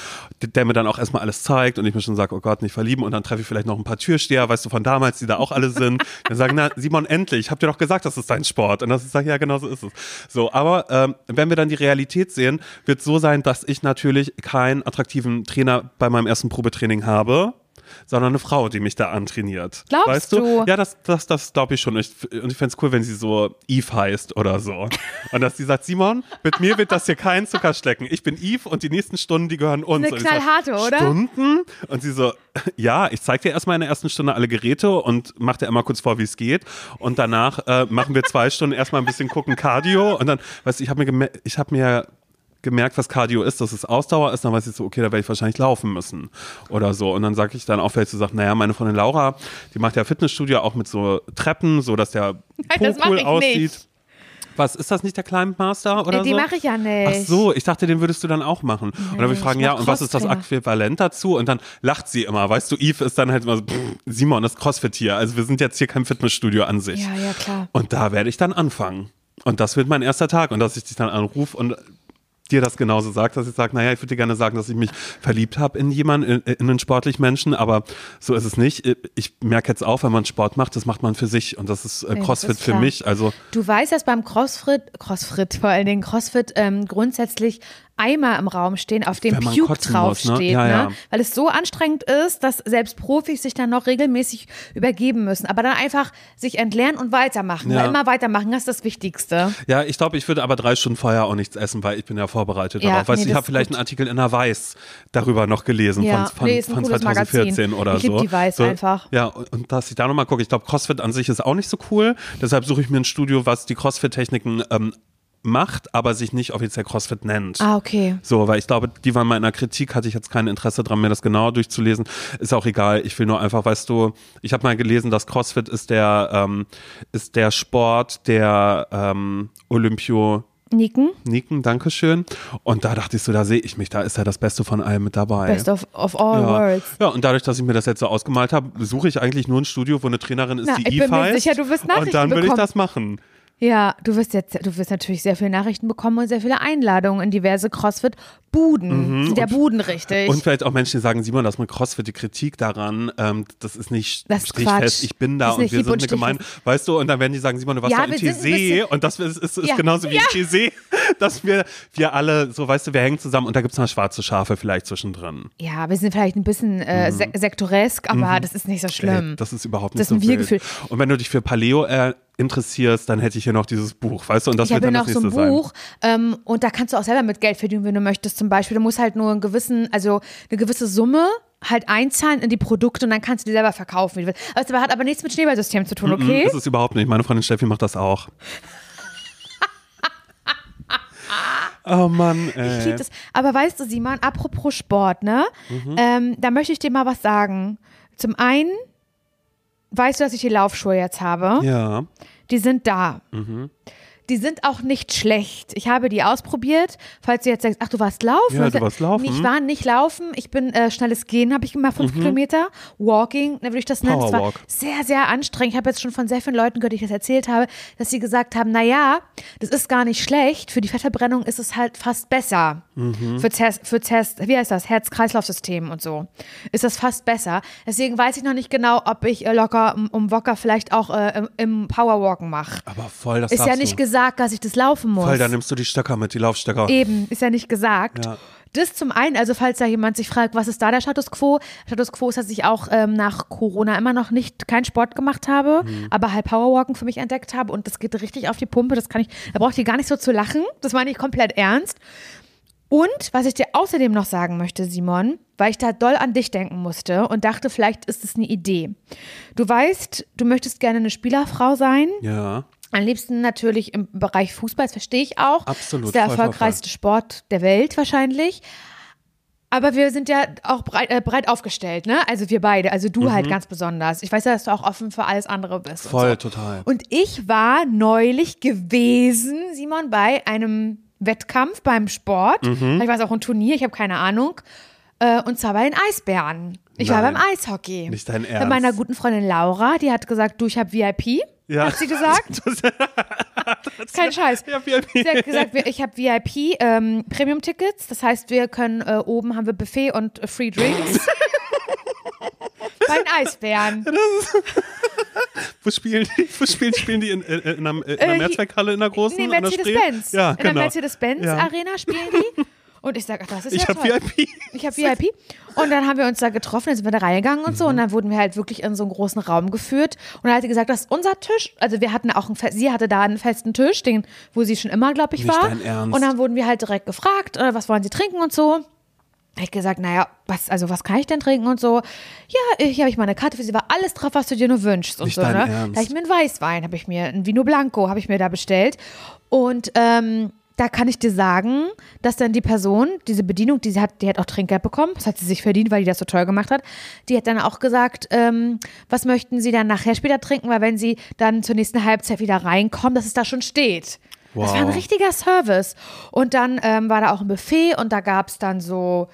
der mir dann auch erstmal alles zeigt und ich mir schon sage, oh Gott, nicht verlieben. Und dann treffe ich vielleicht noch ein paar Türsteher, weißt du, von damals, die da auch alle sind. Dann sagen, na, Simon, endlich, ich habe dir doch gesagt, das ist dein Sport. Und das ist, sag ich, ja, genau so ist es. So, aber ähm, wenn wir dann die Realität sehen, wird so sein, dass ich natürlich keinen attraktiven Trainer bei meinem ersten Probetraining habe. Sondern eine Frau, die mich da antrainiert. Glaubst weißt du? du? Ja, das, das, das glaube ich schon. Ich, und ich fände es cool, wenn sie so Eve heißt oder so. [LAUGHS] Und dass sie sagt, Simon, mit mir wird das hier kein Zuckerschlecken. Ich bin Eve und die nächsten Stunden, die gehören uns. Eine knallharte, oder? Stunden? Und sie so, ja, ich zeig dir erstmal in der ersten Stunde alle Geräte und mach dir einmal kurz vor, wie es geht. Und danach äh, machen wir zwei Stunden erstmal ein bisschen gucken Cardio. Und dann, weißt du, ich habe mir, ich hab mir gemerkt, was Cardio ist, dass es Ausdauer ist, dann weiß ich so, okay, da werde ich wahrscheinlich laufen müssen oder so. Und dann sage ich dann auch vielleicht so, sagt, naja, meine Freundin Laura, die macht ja Fitnessstudio auch mit so Treppen, so dass der Po das mach cool ich aussieht. nicht. Was, ist das nicht der Climb Master oder Äh, die so? mache ich ja nicht. Ach so, ich dachte, den würdest du dann auch machen. und dann würde ich ich fragen, mach ja, und was ist das. Äquivalent dazu? Und dann lacht sie immer, weißt du, Eve ist dann halt immer so, pff, Simon, das ist Crossfit hier. Also wir sind jetzt hier kein Fitnessstudio an sich. Ja, ja, klar. Und da werde ich dann anfangen. Und das wird mein erster Tag. Und dass ich dich dann anrufe und dir das genauso sagt, dass ich sage, naja, ich würde dir gerne sagen, dass ich mich verliebt habe in jemanden, in, in einen sportlichen Menschen, aber so ist es nicht. Ich merke jetzt auch, wenn man Sport macht, das macht man für sich und das ist äh, Nee, das Crossfit ist für mich. Also Du weißt, dass beim Crossfit, Crossfit vor allen Dingen, Crossfit ähm, grundsätzlich Eimer im Raum stehen, auf dem Puke muss, ne? draufsteht, Ja, ne? ja. Weil es so anstrengend ist, dass selbst Profis sich dann noch regelmäßig übergeben müssen. Aber dann einfach sich entleeren und weitermachen. Ja. Immer weitermachen, das ist das Wichtigste. Ja, ich glaube, ich würde aber drei Stunden vorher auch nichts essen, weil ich bin ja vorbereitet Ja, darauf. Weißt nee, ich habe vielleicht gut. einen Artikel in der Weiß darüber noch gelesen Ja, von, von, nee, von cooles 2014 Magazin. oder Ich so. die Weiß so, einfach. Ja, und, und dass ich da nochmal gucke. Ich glaube, CrossFit an sich ist auch nicht so cool. Deshalb suche ich mir ein Studio, was die CrossFit-Techniken ähm, macht, aber sich nicht offiziell CrossFit nennt. Ah, okay. So, weil ich glaube, die waren mal in der Kritik, hatte ich jetzt kein Interesse dran, mir das genauer durchzulesen. Ist auch egal. Ich will nur einfach, weißt du, ich habe mal gelesen, dass CrossFit ist der, ähm, ist der Sport der ähm, Olympio. Niken, Niken, Dankeschön. Und da dachte ich so, da sehe ich mich, da ist ja das Beste von allem mit dabei. best of, of all ja. worlds. ja, und dadurch, dass ich mir das jetzt so ausgemalt habe, suche ich eigentlich nur ein Studio, wo eine Trainerin ist, Na, die ich Eve bin mir sicher, du wirst Und dann will ich das machen. Ja, du wirst jetzt, du wirst natürlich sehr viele Nachrichten bekommen und sehr viele Einladungen in diverse CrossFit-Buden. Sind ja Buden richtig. Mhm. Und vielleicht auch Menschen, die sagen, Simon, das mit CrossFit, die Kritik daran, ähm, das ist nicht Das ist stichfest, ich bin da Das ist und wir sind und eine Gemeinde, weißt du, und dann werden die sagen, Simon, du warst Ja, da in ein TC und das ist, ist, ist Ja. genauso wie Ja. in TC, [LAUGHS] dass wir, wir alle, so weißt du, wir hängen zusammen und da gibt es noch schwarze Schafe vielleicht zwischendrin. ja, wir sind vielleicht ein bisschen äh, se sektoresk, aber das ist nicht so schlimm. Mhm. Ey, das ist überhaupt nicht Das ist ein so wild. Wir-Gefühl. Und wenn du dich für Paleo äh, interessierst, dann hätte ich hier noch dieses Buch, weißt du, und das ich wird dann hier das noch so nächste ein sein. Buch ähm, und da kannst du auch selber mit Geld verdienen, wenn du möchtest. Zum Beispiel, du musst halt nur einen gewissen, also eine gewisse Summe halt einzahlen in die Produkte und dann kannst du die selber verkaufen. wie du willst. Aber es hat aber nichts mit Schneeballsystem zu tun, okay? Mhm, ist es überhaupt nicht. Meine Freundin Steffi macht das auch. [LAUGHS] oh Mann, Ich ey. lieb das. Aber weißt du, Simon, apropos Sport, ne? Mhm. Ähm, da möchte ich dir mal was sagen. Zum einen weißt du, dass ich die Laufschuhe jetzt habe. Ja. Die sind da. Mhm. Die sind auch nicht schlecht. Ich habe die ausprobiert. Falls du jetzt sagst, ach, du warst laufen. Ja, Ich du warst laufen. Ich war nicht laufen. Ich bin äh, schnelles Gehen, habe ich gemacht, fünf Kilometer. Walking, ne, würde ich das nennen. Es war Mhm. Sehr, sehr anstrengend. Ich habe jetzt schon von sehr vielen Leuten gehört, die ich das erzählt habe, dass sie gesagt haben, na ja, das ist gar nicht schlecht. Für die Fettverbrennung ist es halt fast besser. Mhm. Für, Test, für Test, wie heißt das? Herz-Kreislauf-System und so. Ist das fast besser. Deswegen weiß ich noch nicht genau, ob ich äh, locker um, Wocker vielleicht auch äh, im, Powerwalken mache. Aber voll, das Ist ja nicht du. gesagt, dass ich das laufen muss. Voll, dann nimmst du die Stöcker mit, die Laufstöcker. Eben, ist ja nicht gesagt. Ja. Das zum einen, also falls da jemand sich fragt, was ist da der Status Quo? Status Quo ist, dass ich auch ähm, nach Corona immer noch nicht keinen Sport gemacht habe, Mhm. aber halt Powerwalken für mich entdeckt habe und das geht richtig auf die Pumpe. Das kann ich, da braucht ihr gar nicht so zu lachen. Das meine ich komplett ernst. Und was ich dir außerdem noch sagen möchte, Simon, weil ich da doll an dich denken musste und dachte, vielleicht ist es eine Idee. Du weißt, du möchtest gerne eine Spielerfrau sein. Ja. Am liebsten natürlich im Bereich Fußball, das verstehe ich auch. Absolut, Das ist der voll, voll, erfolgreichste Sport der Welt wahrscheinlich. Aber wir sind ja auch breit, äh, breit aufgestellt, ne? Also wir beide, also du halt ganz besonders. Ich weiß ja, dass du auch offen für alles andere bist. Mhm. Voll, und so. total. Und ich war neulich gewesen, Simon, bei einem Wettkampf beim Sport. Mhm. War es auch ein Turnier, ich habe keine Ahnung. Äh, und zwar bei den Eisbären. Ich war Nein. beim Eishockey. Nicht dein Bei Ernst. meiner guten Freundin Laura, die hat gesagt, du, ich habe VIP. Ja. Hat sie gesagt? [LAUGHS] Kein Scheiß. Ja, VIP. Sie hat gesagt, ich habe VIP ähm, Premium-Tickets. Das heißt, wir können äh, oben haben wir Buffet und äh, Free Drinks. [LAUGHS] Bei den Eisbären. Wo spielen die? Wo spielen, spielen die in, in, in einer, in Äh, einer Mehrzweckhalle in der großen? Nee, der Spree? Mercedes-Benz. Ja, In genau. der Mercedes-Benz Ja. Arena spielen die. [LAUGHS] Und ich sage, ach, das ist Ich ja habe toll. VIP. Ich habe VIP. Und dann haben wir uns da getroffen, dann sind wir da reingegangen und so. Mhm. Und dann wurden wir halt wirklich in so einen großen Raum geführt. Und dann hat sie gesagt, das ist unser Tisch. Also wir hatten auch einen, fe- sie hatte da einen festen Tisch, den, wo sie schon immer, glaube ich, Nicht war. dein Ernst. Und dann wurden wir halt direkt gefragt, äh, was wollen sie trinken und so. Hab ich gesagt, naja, was, also was kann ich denn trinken und so. Ja, hier habe ich mal eine Karte für sie, war alles drauf, was du dir nur wünschst und Nicht so. Ne? Ernst. Da hab ich mir einen Weißwein, habe ich mir, ein Vino Blanco habe ich mir da bestellt. Und ähm, da kann ich dir sagen, dass dann die Person, diese Bedienung, die sie hat, die hat auch Trinkgeld bekommen, das hat sie sich verdient, weil die das so toll gemacht hat. Die hat dann auch gesagt, ähm, was möchten sie dann nachher später trinken, weil wenn sie dann zur nächsten Halbzeit wieder reinkommen, dass es da schon steht. Das war ein Wow. richtiger Service. Und dann ähm, war da auch ein Buffet und da gab es dann so,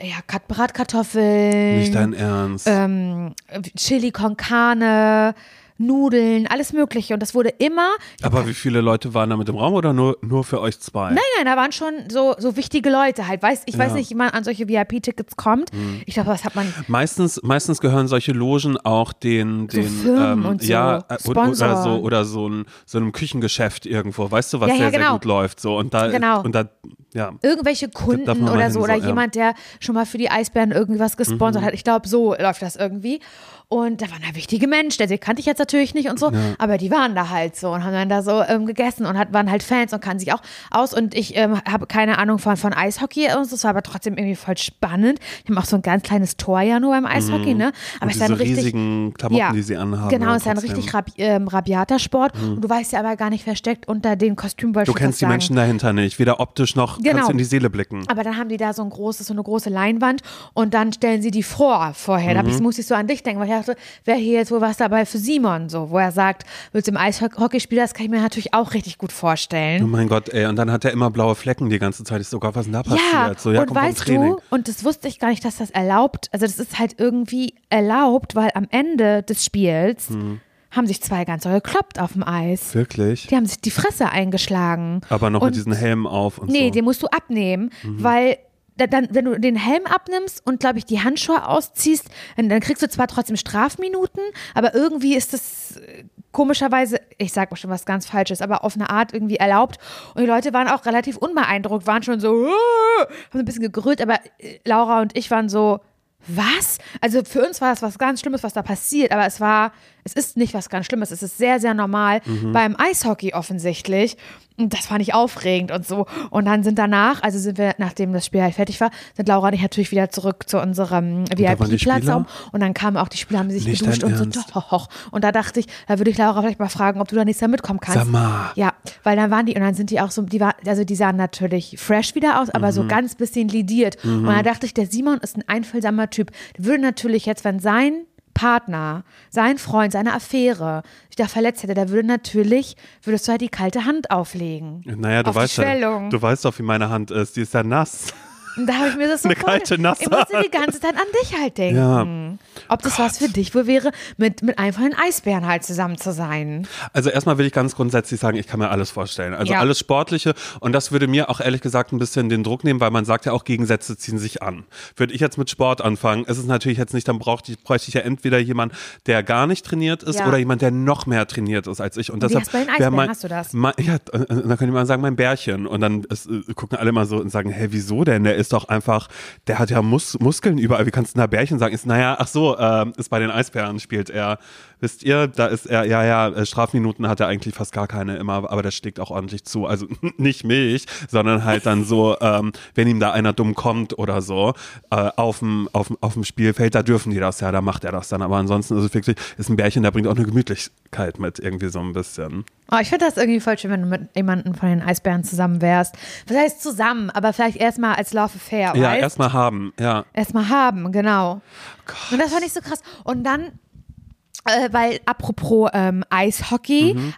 ja, Bratkartoffeln, Nicht dein Ernst. ähm, Chili con Carne, Nudeln, alles Mögliche. Und das wurde immer. Aber wie viele Leute waren da mit im Raum oder nur, nur für euch zwei? Nein, nein, da waren schon so, so wichtige Leute halt. Weiß, ich weiß Ja. Mhm. nicht, wie man an solche VIP-Tickets kommt. Ich glaube, das hat man. Meistens, meistens gehören solche Logen auch den, den Firmen ähm, und so, ja, äh, oder, so oder so, ein, so einem Küchengeschäft irgendwo, weißt du, was Ja, ja, sehr, sehr genau. gut läuft. So und da Genau. und da, ja. Irgendwelche Kunden oder so, so, oder ja. Mhm. jemand, der schon mal für die Eisbären irgendwas gesponsert hat. Ich glaube, so läuft das irgendwie. Und da waren da wichtige Menschen, die kannte ich jetzt natürlich nicht und so, aber die waren da halt so und haben dann da so ähm, gegessen und hat, waren halt Fans und kannten sich auch aus. Und ich ähm, habe keine Ahnung von, von Eishockey und so, das war aber trotzdem irgendwie voll spannend. Die haben auch so ein ganz kleines Tor ja nur beim Eishockey, ne? Aber Mhm. Und es ist dann richtig. riesigen Klamotten, die sie anhaben. Genau, ja, es ist ein. Mhm. richtig rabi ähm, rabiater Sport. Und du weißt ja aber gar nicht versteckt unter den Kostümen. wollte Du kennst die sagen. Menschen dahinter nicht, weder optisch noch Genau. kannst du in die Seele blicken. Aber dann haben die da so ein großes, so eine große Leinwand und dann stellen sie die vor vorher. Da Mhm. ich, musste ich so an dich denken, weil ich dachte, wäre hier jetzt wohl was dabei für Simon, so, wo er sagt, willst du im Eishockey spielen? Das kann ich mir natürlich auch richtig gut Oh vorstellen. mein Gott, ey, und dann hat er immer blaue Flecken die ganze Zeit. Ich so, Gott, was denn da passiert? Ja, so, ja, und weißt du, und das wusste ich gar nicht, dass das erlaubt, also das ist halt irgendwie erlaubt, weil am Ende des Spiels Mhm. haben sich zwei ganz doll gekloppt auf dem Eis. Wirklich? Die haben sich die Fresse eingeschlagen. Aber noch und mit diesen Helmen auf und Nee, so. Mhm. den musst du abnehmen, weil da- dann, wenn du den Helm abnimmst und, glaube ich, die Handschuhe ausziehst, dann, dann kriegst du zwar trotzdem Strafminuten, aber irgendwie ist das äh, komischerweise, ich sag mal schon was ganz Falsches, aber auf eine Art irgendwie erlaubt. Und die Leute waren auch relativ unbeeindruckt, waren schon so, "Ah", haben ein bisschen gegrölt, aber äh, Laura und ich waren so, was? Also für uns war das was ganz Schlimmes, was da passiert, aber es war, es ist nicht was ganz Schlimmes, es ist sehr, sehr normal Mhm. beim Eishockey offensichtlich. Und das fand ich aufregend und so. Und dann sind danach, also sind wir, nachdem das Spiel halt fertig war, sind Laura und ich natürlich wieder zurück zu unserem da waren die VIP-Platz. Spieler? Und dann kamen auch die Spieler, haben sich Nicht geduscht und so. Ernst? Doch, und da dachte ich, da würde ich Laura vielleicht mal fragen, ob du da nächstes Jahr mitkommen kannst. Sag mal. Ja, weil dann waren die, und dann sind die auch so, die war, also die sahen natürlich fresh wieder aus, aber Mhm. so ganz bisschen lidiert. Und da dachte ich, der Simon ist ein einfühlsamer Typ. Der würde natürlich jetzt, wenn sein Partner, sein Freund, seine Affäre sich da verletzt hätte, der würde natürlich, würdest du halt die kalte Hand auflegen. Naja, du auf weißt ja, du weißt doch, wie meine Hand ist. Die ist ja nass. Und da habe ich mir das so Eine vorge- kalte, nasse Ich musste die ganze Zeit an dich halt denken. Ja. Ob das was für dich wohl wäre, mit, mit einfach den Eisbären halt zusammen zu sein. Also erstmal will ich ganz grundsätzlich sagen, ich kann mir alles vorstellen. Also Ja. alles Sportliche und das würde mir auch ehrlich gesagt ein bisschen den Druck nehmen, weil man sagt ja auch, Gegensätze ziehen sich an. Würde ich jetzt mit Sport anfangen, ist es natürlich jetzt nicht, dann brauchte ich, bräuchte ich ja entweder jemand, der gar nicht trainiert ist Ja. oder jemand, der noch mehr trainiert ist als ich. Und deshalb hast du bei den Eisbären? mein- Hast du das? Mein, ja, äh, äh, dann könnte man sagen, mein Bärchen. Und dann ist, äh, gucken alle mal so und sagen, hä, wieso denn? Der ist doch einfach, der hat ja Mus Muskeln überall. Wie kannst du da Bärchen sagen? Ist, naja, ach so, ähm, ist bei den Eisbären spielt er. Wisst ihr, da ist er, ja, ja, äh, Strafminuten hat er eigentlich fast gar keine immer, aber das schlägt auch ordentlich zu. Also [LAUGHS] nicht mich, sondern halt dann so, [LAUGHS] ähm, wenn ihm da einer dumm kommt oder so, äh, auf dem Spielfeld, da dürfen die das ja, da macht er das dann. Aber ansonsten ist es wirklich, ist ein Bärchen, der bringt auch eine Gemütlichkeit mit, irgendwie so ein bisschen. Oh, ich finde das irgendwie voll schön, wenn du mit jemandem von den Eisbären zusammen wärst. Was heißt zusammen, aber vielleicht erstmal als Love Affair, Ja, erstmal haben, ja. Erstmal haben, genau. Und das fand ich so krass. Und dann, weil apropos ähm, Eishockey, mein,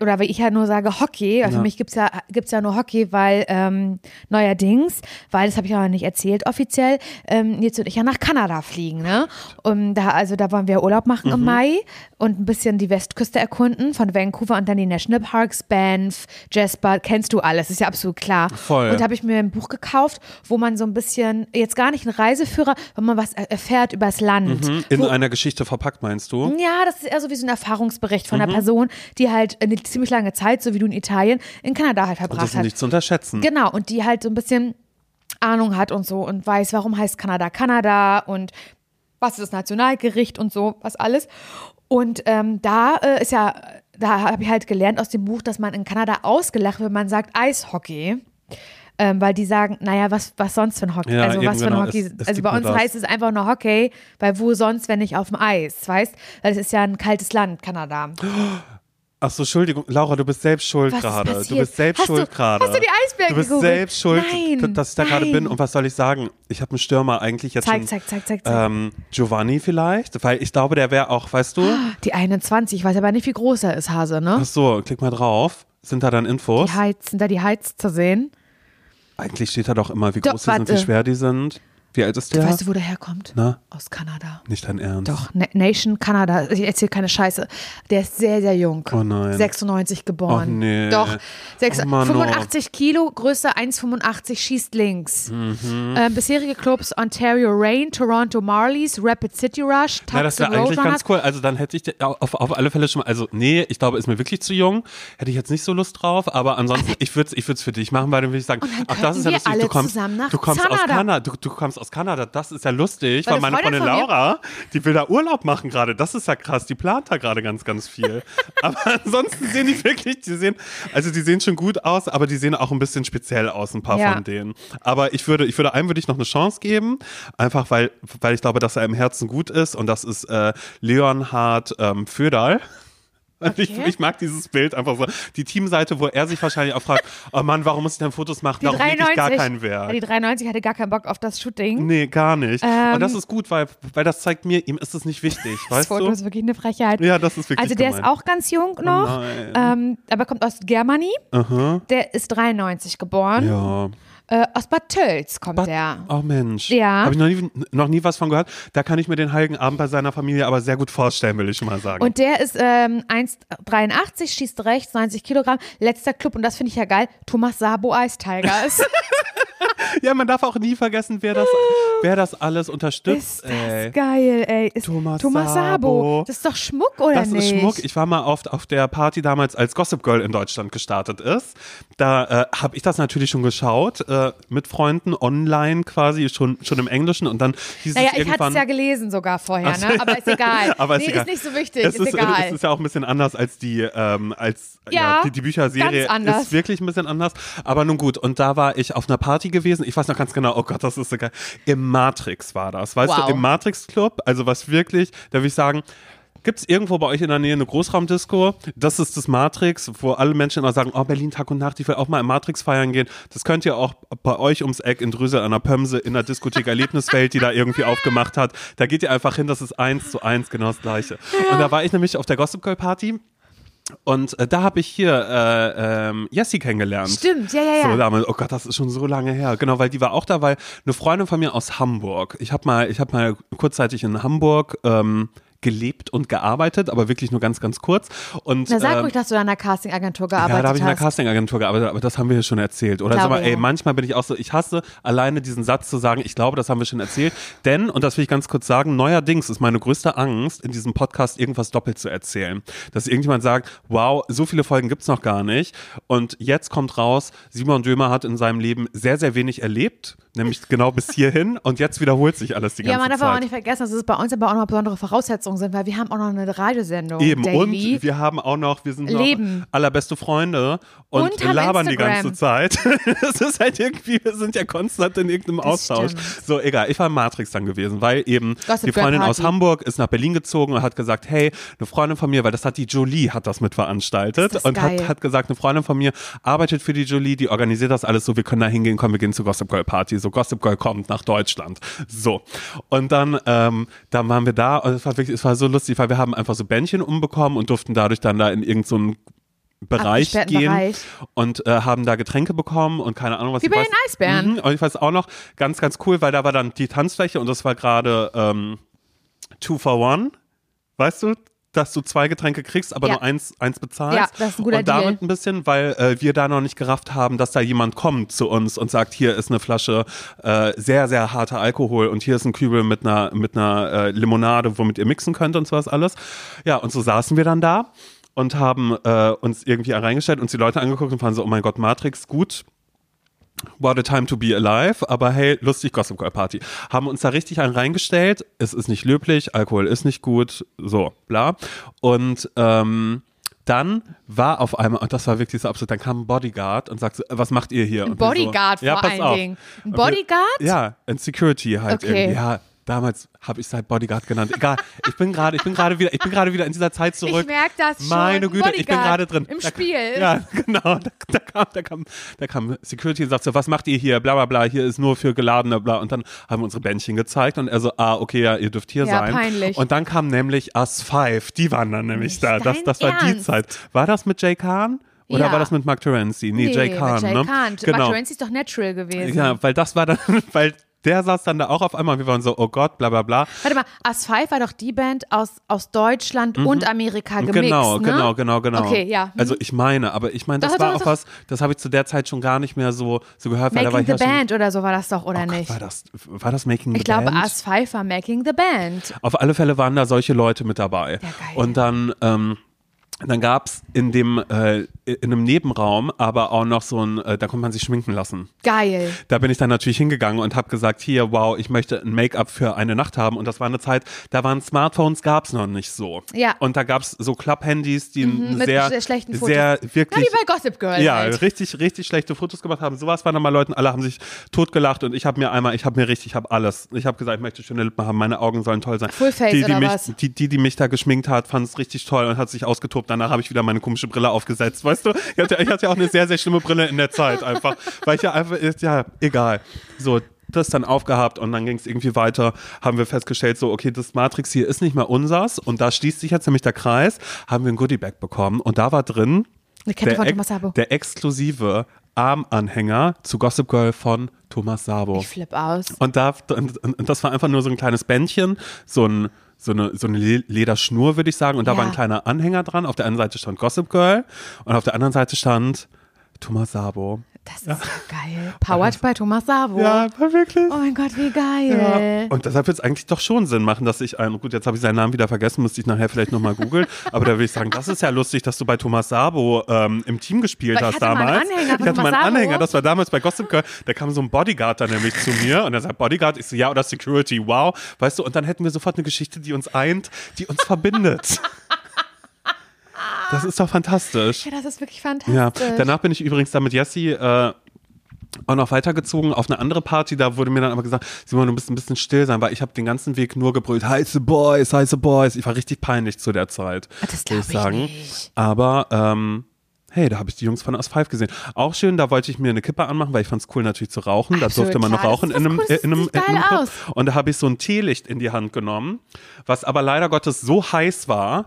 oder weil ich ja nur sage Hockey, weil Ja. für mich gibt's ja, gibt's ja nur Hockey, weil ähm, neuerdings, weil das habe ich auch noch nicht erzählt offiziell, ähm, jetzt und ich ja nach Kanada fliegen, ne? Und da, also da wollen wir Urlaub machen Mhm. im Mai und ein bisschen die Westküste erkunden, von Vancouver und dann die National Parks, Banff, Jasper, kennst du alles, ist ja absolut klar. Voll. Und da habe ich mir ein Buch gekauft, wo man so ein bisschen, jetzt gar nicht ein Reiseführer, wenn man was er- erfährt übers Land. Mhm. In wo, einer Geschichte verpackt, meinst du? ja, das ist eher so wie so ein Erfahrungsbericht von Mhm. einer Person, die halt eine ziemlich lange Zeit, so wie du in Italien, in Kanada halt Und das verbracht ist nicht zu unterschätzen. Genau, und die halt so ein bisschen Ahnung hat und so und weiß, warum heißt Kanada Kanada und was ist das Nationalgericht und so, was alles. Und ähm, da äh, ist ja, da habe ich halt gelernt aus dem Buch, dass man in Kanada ausgelacht wird, wenn man sagt Eishockey. Ähm, weil die sagen, naja, was, was sonst für ein Hockey? Ja, also was für ein genau, Hockey? es- es also bei uns das. heißt es einfach nur Hockey, weil wo sonst, wenn nicht auf dem Eis, weißt? Weil es ist ja ein kaltes Land, Kanada. [GASPS] Ach so, Entschuldigung, Laura, du bist selbst schuld gerade. Du bist selbst Hast schuld gerade. hast du die Eisberge Du bist gegoogelt? selbst schuld, Nein, dass ich da gerade bin. Und was soll ich sagen? Ich habe einen Stürmer eigentlich jetzt Zeig, schon. zeig, zeig, zeig, zeig. Ähm, Giovanni vielleicht, weil ich glaube, der wäre auch, weißt du? Die 21, ich weiß aber nicht, wie groß er ist, Hase, ne? Ach so, klick mal drauf. Sind da dann Infos? Die Heiz, sind da die Heiz zu sehen? Eigentlich steht da doch immer, wie Doch, groß die sind, wie schwer die sind. Wie alt ist der? Weißt du, wo der herkommt? Na, Aus Kanada. nicht dein Ernst. Doch, Na Nation Kanada. Ich erzähle keine Scheiße. Der ist sehr, sehr jung. Oh nein. 96 geboren. Oh nee. Doch. Sechs, Oh Mann, oh. 85 Kilo, Größe 1,85, schießt links. Mhm. Ähm, bisherige Clubs Ontario Reign, Toronto Marlies, Rapid City Rush, Ja, das Tucson wäre eigentlich ganz cool. Also dann hätte ich auf, auf alle Fälle schon mal, also nee, ich glaube, ist mir wirklich zu jung. Hätte ich jetzt nicht so Lust drauf, aber ansonsten, ich würde es ich würd's für dich machen, weil dann würde ich sagen, ach, das ist ja lustig, du kommst, du kommst aus Kanada. Kanada, du, du kommst aus Kanada, das ist ja lustig, Weil weil, eine meine Freundin Freundin Laura, die will da Urlaub machen gerade, das ist ja krass, die plant da gerade ganz, ganz viel. [LAUGHS] aber ansonsten sehen die wirklich, die sehen, also die sehen schon gut aus, aber die sehen auch ein bisschen speziell aus, ein paar Ja. von denen. Aber ich würde, ich würde einem würde ich noch eine Chance geben, einfach weil, weil ich glaube, dass er im Herzen gut ist und das ist äh, Leonhard ähm, Föderl. Ich, Okay. ich mag dieses Bild einfach so. Die Teamseite, wo er sich wahrscheinlich auch fragt, oh Mann, warum muss ich denn Fotos machen? Die Darum lege ich gar 93, keinen Wert. die 93 hatte gar keinen Bock auf das Shooting. Nee, gar nicht. Ähm, und das ist gut, weil, weil das zeigt mir, ihm ist es nicht wichtig, Das weißt Foto du? ist wirklich eine Frechheit. Ja, das ist wirklich Also der gemein. ist auch ganz jung noch, nein. ähm, aber kommt aus Germany. Aha. Der ist 93 geboren. Ja. Äh, aus Bad Tölz kommt Bad- der. Oh Mensch. Ja. Habe ich noch nie, noch nie was von gehört. Da kann ich mir den Heiligen Abend bei seiner Familie aber sehr gut vorstellen, will ich schon mal sagen. Und der ist ähm, 1,83, schießt rechts, 90 Kilogramm. Letzter Club, und das finde ich ja geil, Thomas Sabo Ice Tigers. [LAUGHS] ja, man darf auch nie vergessen, wer das, [LAUGHS] wer das alles unterstützt. ist das ey. geil, ey. Ist Thomas Thomas Sabo. Sabo. Das ist doch Schmuck, oder Das nicht? ist Schmuck. Ich war mal oft auf der Party damals, als Gossip Girl in Deutschland gestartet ist. Da äh, habe ich das natürlich schon geschaut, äh, mit Freunden online quasi, schon, schon im Englischen. Und dann hieß naja, es ich hatte irgendwann. es ja gelesen sogar vorher, Ach so, ne? aber ist egal. [LAUGHS] Aber nee, ist, egal. ist nicht so wichtig, es ist, egal. Es ist ja auch ein bisschen anders als die, ähm, als Ja, die, die Bücherserie ist wirklich ein bisschen anders. Aber nun gut, und da war ich auf einer Party gewesen. Ich weiß noch ganz genau, oh Gott, das ist so geil. Im Matrix war das. Weißt Wow. du, im Matrix Club, also was wirklich, da würde ich sagen, Gibt es irgendwo bei euch in der Nähe eine Großraumdisco? Das ist das Matrix, wo alle Menschen immer sagen, oh Berlin Tag und Nacht, ich will auch mal im Matrix feiern gehen. Das könnt ihr auch bei euch ums Eck in Drüsel an der Pömse in der Diskothek Erlebniswelt, die da irgendwie aufgemacht hat. Da geht ihr einfach hin, das ist eins zu eins genau das gleiche. Und da war ich nämlich auf der Gossip Girl Party. Und äh, da habe ich hier äh, ähm, Jessie kennengelernt. Stimmt, ja, ja, ja. So damals, oh Gott, das ist schon so lange her. Genau, weil die war auch da, weil eine Freundin von mir aus Hamburg. Ich habe mal, ich habe mal kurzzeitig in Hamburg ähm, gelebt und gearbeitet, aber wirklich nur ganz, ganz kurz. Und Na, sag ähm, ruhig, dass du an einer Castingagentur gearbeitet ja, da habe ich in einer hast. Castingagentur gearbeitet, aber das haben wir ja schon erzählt. Oder Glaube, sag mal, ey, ja. manchmal bin ich auch so, ich hasse alleine diesen Satz zu sagen, ich glaube, das haben wir schon erzählt. Denn, und das will ich ganz kurz sagen, neuerdings ist meine größte Angst, in diesem Podcast irgendwas doppelt zu erzählen. Dass irgendjemand sagt, wow, so viele Folgen gibt's noch gar nicht. Und jetzt kommt raus, Simon Dömer hat in seinem Leben sehr, sehr wenig erlebt, nämlich genau bis hierhin. Und jetzt wiederholt sich alles die ganze Ja, man darf Zeit. aber auch nicht vergessen, dass es bei uns aber auch noch besondere Voraussetzungen sind, weil wir haben auch noch eine Radiosendung. Eben, Daily. und wir haben auch noch, wir sind noch Leben. allerbeste Freunde und, Und labern die Instagram. ganze Zeit. [LAUGHS] Es ist halt irgendwie, wir sind ja konstant in irgendeinem Das Austausch. stimmt. So, egal, ich war in Matrix dann gewesen, weil eben Gossip die Freundin aus. Hamburg ist nach Berlin gezogen und hat gesagt, hey, eine Freundin von mir, weil das hat die Jolie, hat das mit veranstaltet das und hat, hat gesagt, eine Freundin von mir arbeitet für die Jolie, die organisiert das alles so, wir können da hingehen, komm, wir gehen zur Gossip Girl Party. So, Gossip Girl kommt nach Deutschland. So. Und dann, ähm, dann waren wir da und es war wirklich, es war so lustig, weil wir haben einfach so Bändchen umbekommen und durften dadurch dann da in irgendeinen so Bereich gehen Bereich. und äh, haben da Getränke bekommen und keine Ahnung was. Wie ich bei den Eisbären. Mhm, und ich weiß auch noch, ganz, ganz cool, weil da war dann die Tanzfläche und das war gerade ähm, Two for One. Weißt du? Dass du zwei Getränke kriegst, aber Ja. nur eins, eins bezahlst. Ja, das ist ein guter und damit Deal. ein bisschen, weil äh, wir da noch nicht gerafft haben, dass da jemand kommt zu uns und sagt, hier ist eine Flasche äh, sehr, sehr harter Alkohol und hier ist ein Kübel mit einer, mit einer äh, Limonade, womit ihr mixen könnt und sowas alles. Ja, und so saßen wir dann da und haben äh, uns irgendwie reingestellt, uns die Leute angeguckt und waren so, oh mein Gott, Matrix, gut, What a time to be alive, aber hey, lustig Gossip Girl Party. Haben uns da richtig einen reingestellt. Es ist nicht löblich, Alkohol ist nicht gut, so, bla. Und ähm, dann war auf einmal, und das war wirklich so absurd, dann kam ein Bodyguard und sagte, was macht ihr hier? Ein Bodyguard so, ja, vor pass allen. Dingen. Ein Und wir- Bodyguard? Ja, ein Security halt Okay. irgendwie. Ja, damals habe ich es halt Bodyguard genannt. Egal, ich bin gerade, ich bin gerade wieder, ich bin gerade wieder in dieser Zeit zurück. Ich merk das schon. Meine Güte, ich bin Bodyguard gerade drin. Im Da- Spiel. Ja, genau. Da, da, kam, da, kam, da kam Security und sagt so, was macht ihr hier? Bla bla bla, hier ist nur für geladene bla. Und dann haben wir unsere Bändchen gezeigt und er so, ah, okay, ja, ihr dürft hier Ja, sein. peinlich. Und dann kam nämlich Us 5, die waren dann nämlich Nicht da. Das, das war die Ernst? Zeit. War das mit Jay Kahn? Oder Ja. war das mit Mark Terenzi? Nee, Jay mit Kahn, Jay ne? Kahn. Genau. Mark Terenzi ist doch natural gewesen. Ja, weil das war dann, [LAUGHS] weil der saß dann da auch auf einmal und wir waren so, oh Gott, bla bla bla. Warte mal, As 5 war doch die Band aus, aus Deutschland und Amerika gemixt, genau, ne? genau, genau, genau. Okay, ja. Mhm. Also ich meine, aber ich meine, das Doch, war doch, auch doch. was, das habe ich zu der Zeit schon gar nicht mehr so, so gehört, weil da war Making ich the ja schon, Band oder so war das doch, oder Oh Gott, nicht? war das, war das Making the ich glaube, Band? As 5 war Making the Band. Auf alle Fälle waren da solche Leute mit dabei. geil. Und dann, ähm, dann gab es in dem, äh, in einem Nebenraum aber auch noch so ein, äh, da konnte man sich schminken lassen. Geil. Da bin ich dann natürlich hingegangen und habe gesagt, hier, wow, ich möchte ein Make-up für eine Nacht haben. Und das war eine Zeit, da waren Smartphones, gab's noch nicht so. Ja. Und da gab's so Club-Handys, die mit sehr, sehr schlechten Fotos. sehr Ja, wirklich wie bei Gossip Girl ja, halt. richtig, richtig schlechte Fotos gemacht haben. Sowas waren dann mal Leuten, alle haben sich totgelacht und ich habe mir einmal, ich habe mir richtig, ich habe alles. Ich habe gesagt, ich möchte schöne Lippen haben, meine Augen sollen toll sein. Full Face die, die oder mich, was? Die, die, die mich da geschminkt hat, fand es richtig toll und hat sich ausgetobt. Danach habe ich wieder meine komische Brille aufgesetzt, weißt du? Ich hatte, ich hatte ja auch eine sehr, sehr schlimme Brille in der Zeit einfach, weil ich ja einfach, ist ja, egal. So, das dann aufgehabt und dann ging es irgendwie weiter, haben wir festgestellt, so, okay, das Matrix hier ist nicht mehr unsers und da schließt sich jetzt nämlich der Kreis, haben wir ein Goodiebag bekommen und da war drin der, ex- der exklusive Armanhänger zu Gossip Girl von Thomas Sabo. Ich flipp aus. Und, da, und, und das war einfach nur so ein kleines Bändchen, so, ein, so eine, so eine Le- Lederschnur, würde ich sagen. Und da Ja. war ein kleiner Anhänger dran. Auf der einen Seite stand Gossip Girl und auf der anderen Seite stand Thomas Sabo. Das ist so geil. Powered by Thomas Savo. war wirklich. Oh mein Gott, wie Ja. geil. Und deshalb wird es eigentlich doch schon Sinn machen, dass ich einen, gut, jetzt habe ich seinen Namen wieder vergessen, müsste ich nachher vielleicht nochmal googeln, [LAUGHS] aber da würde ich sagen, das ist ja lustig, dass du bei Thomas Sabo ähm, im Team gespielt ich hast hatte mal einen damals. Anhänger von ich hatte mal Thomas einen Sabo. Anhänger, das war damals bei Gossip Girl, da kam so ein Bodyguard dann nämlich zu mir und er sagt, Bodyguard, ich so, ja, oder Security, wow, weißt du, und dann hätten wir sofort eine Geschichte, die uns eint, die uns verbindet. [LAUGHS] Das ist doch fantastisch. Ja, das ist wirklich Ja, fantastisch. danach bin ich übrigens da mit Jessie äh, auch noch weitergezogen auf eine andere Party. Da wurde mir dann aber gesagt, Simon, du musst ein bisschen still sein, weil ich habe den ganzen Weg nur gebrüllt, heiße Boys, heiße Boys. Ich war richtig peinlich zu der Zeit, Ah, das glaub ich sagen. nicht. Aber ähm, hey, da habe ich die Jungs von Us 5 gesehen. Auch schön, da wollte ich mir eine Kippe anmachen, weil ich fand es cool natürlich zu rauchen. Da Absolut, durfte man noch klar. Rauchen in einem, Cooles, in einem, in einem Club. Und da habe ich so ein Teelicht in die Hand genommen, was aber leider Gottes so heiß war,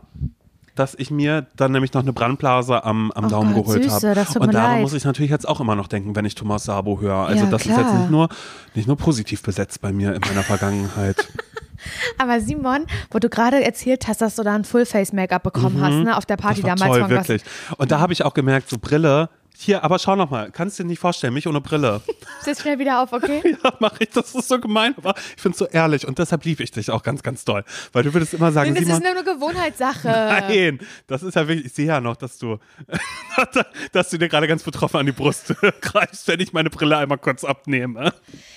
dass ich mir dann nämlich noch eine Brandblase am, am Oh Daumen Gott, geholt habe. Und daran leid. muss ich natürlich jetzt auch immer noch denken, wenn ich Thomas Sabo höre. Also Ja, das ist jetzt klar. nicht nur, nicht nur positiv besetzt bei mir in meiner Vergangenheit. [LAUGHS] Aber Simon, wo du gerade erzählt hast, dass du da ein Full-Face-Make-up bekommen hast, ne, auf der Party Mhm. Damals toll, wirklich. Und da habe ich auch gemerkt, so Brille. Hier, aber schau noch mal, kannst du dir nicht vorstellen, mich ohne Brille. Setz schnell wieder auf, okay? [LAUGHS] Ja, mach ich, das ist so gemein, aber ich finde es so ehrlich und deshalb liebe ich dich auch ganz, ganz doll. Weil du würdest immer sagen, Das Simon, ist nur eine Gewohnheitssache. Nein, das ist ja wirklich, ich sehe ja noch, dass du, [LAUGHS] dass du dir gerade ganz betroffen an die Brust [LAUGHS] greifst, wenn ich meine Brille einmal kurz abnehme.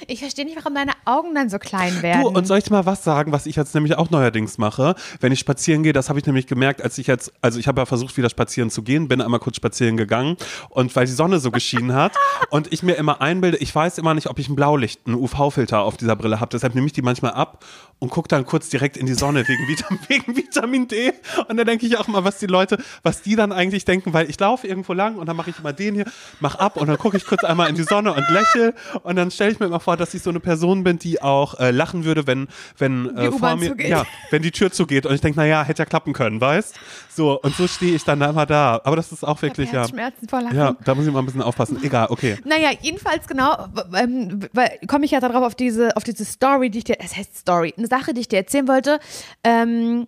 Ich verstehe nicht, warum deine Augen dann so klein werden. Du, und soll ich dir mal was sagen, was ich jetzt nämlich auch neuerdings mache? Wenn ich spazieren gehe, das habe ich nämlich gemerkt, als ich jetzt, also ich habe ja versucht, wieder spazieren zu gehen, bin einmal kurz spazieren gegangen und und weil die Sonne so geschienen hat und ich mir immer einbilde, ich weiß immer nicht, ob ich ein Blaulicht, einen UV-Filter auf dieser Brille habe, deshalb nehme ich die manchmal ab und gucke dann kurz direkt in die Sonne wegen, Vitam [LAUGHS] wegen Vitamin D und dann denke ich auch mal, was die Leute, was die dann eigentlich denken, weil ich laufe irgendwo lang und dann mache ich immer den hier, mach ab und dann gucke ich kurz einmal in die Sonne und lächle und dann stelle ich mir immer vor, dass ich so eine Person bin, die auch äh, lachen würde, wenn wenn äh, vor mir zugeht. ja, wenn die Tür zugeht und ich denke, naja, hätte ja klappen können, weißt? So und so stehe ich dann da immer da, aber das ist auch wirklich ja. Herzschmerzen vor Lachen. Ja, da muss ich mal ein bisschen aufpassen. Egal, okay. [LAUGHS] Naja, jedenfalls genau, ähm, weil komme ich ja darauf auf diese, auf diese Story, die ich dir, es heißt Story, eine Sache, die ich dir erzählen wollte, ähm,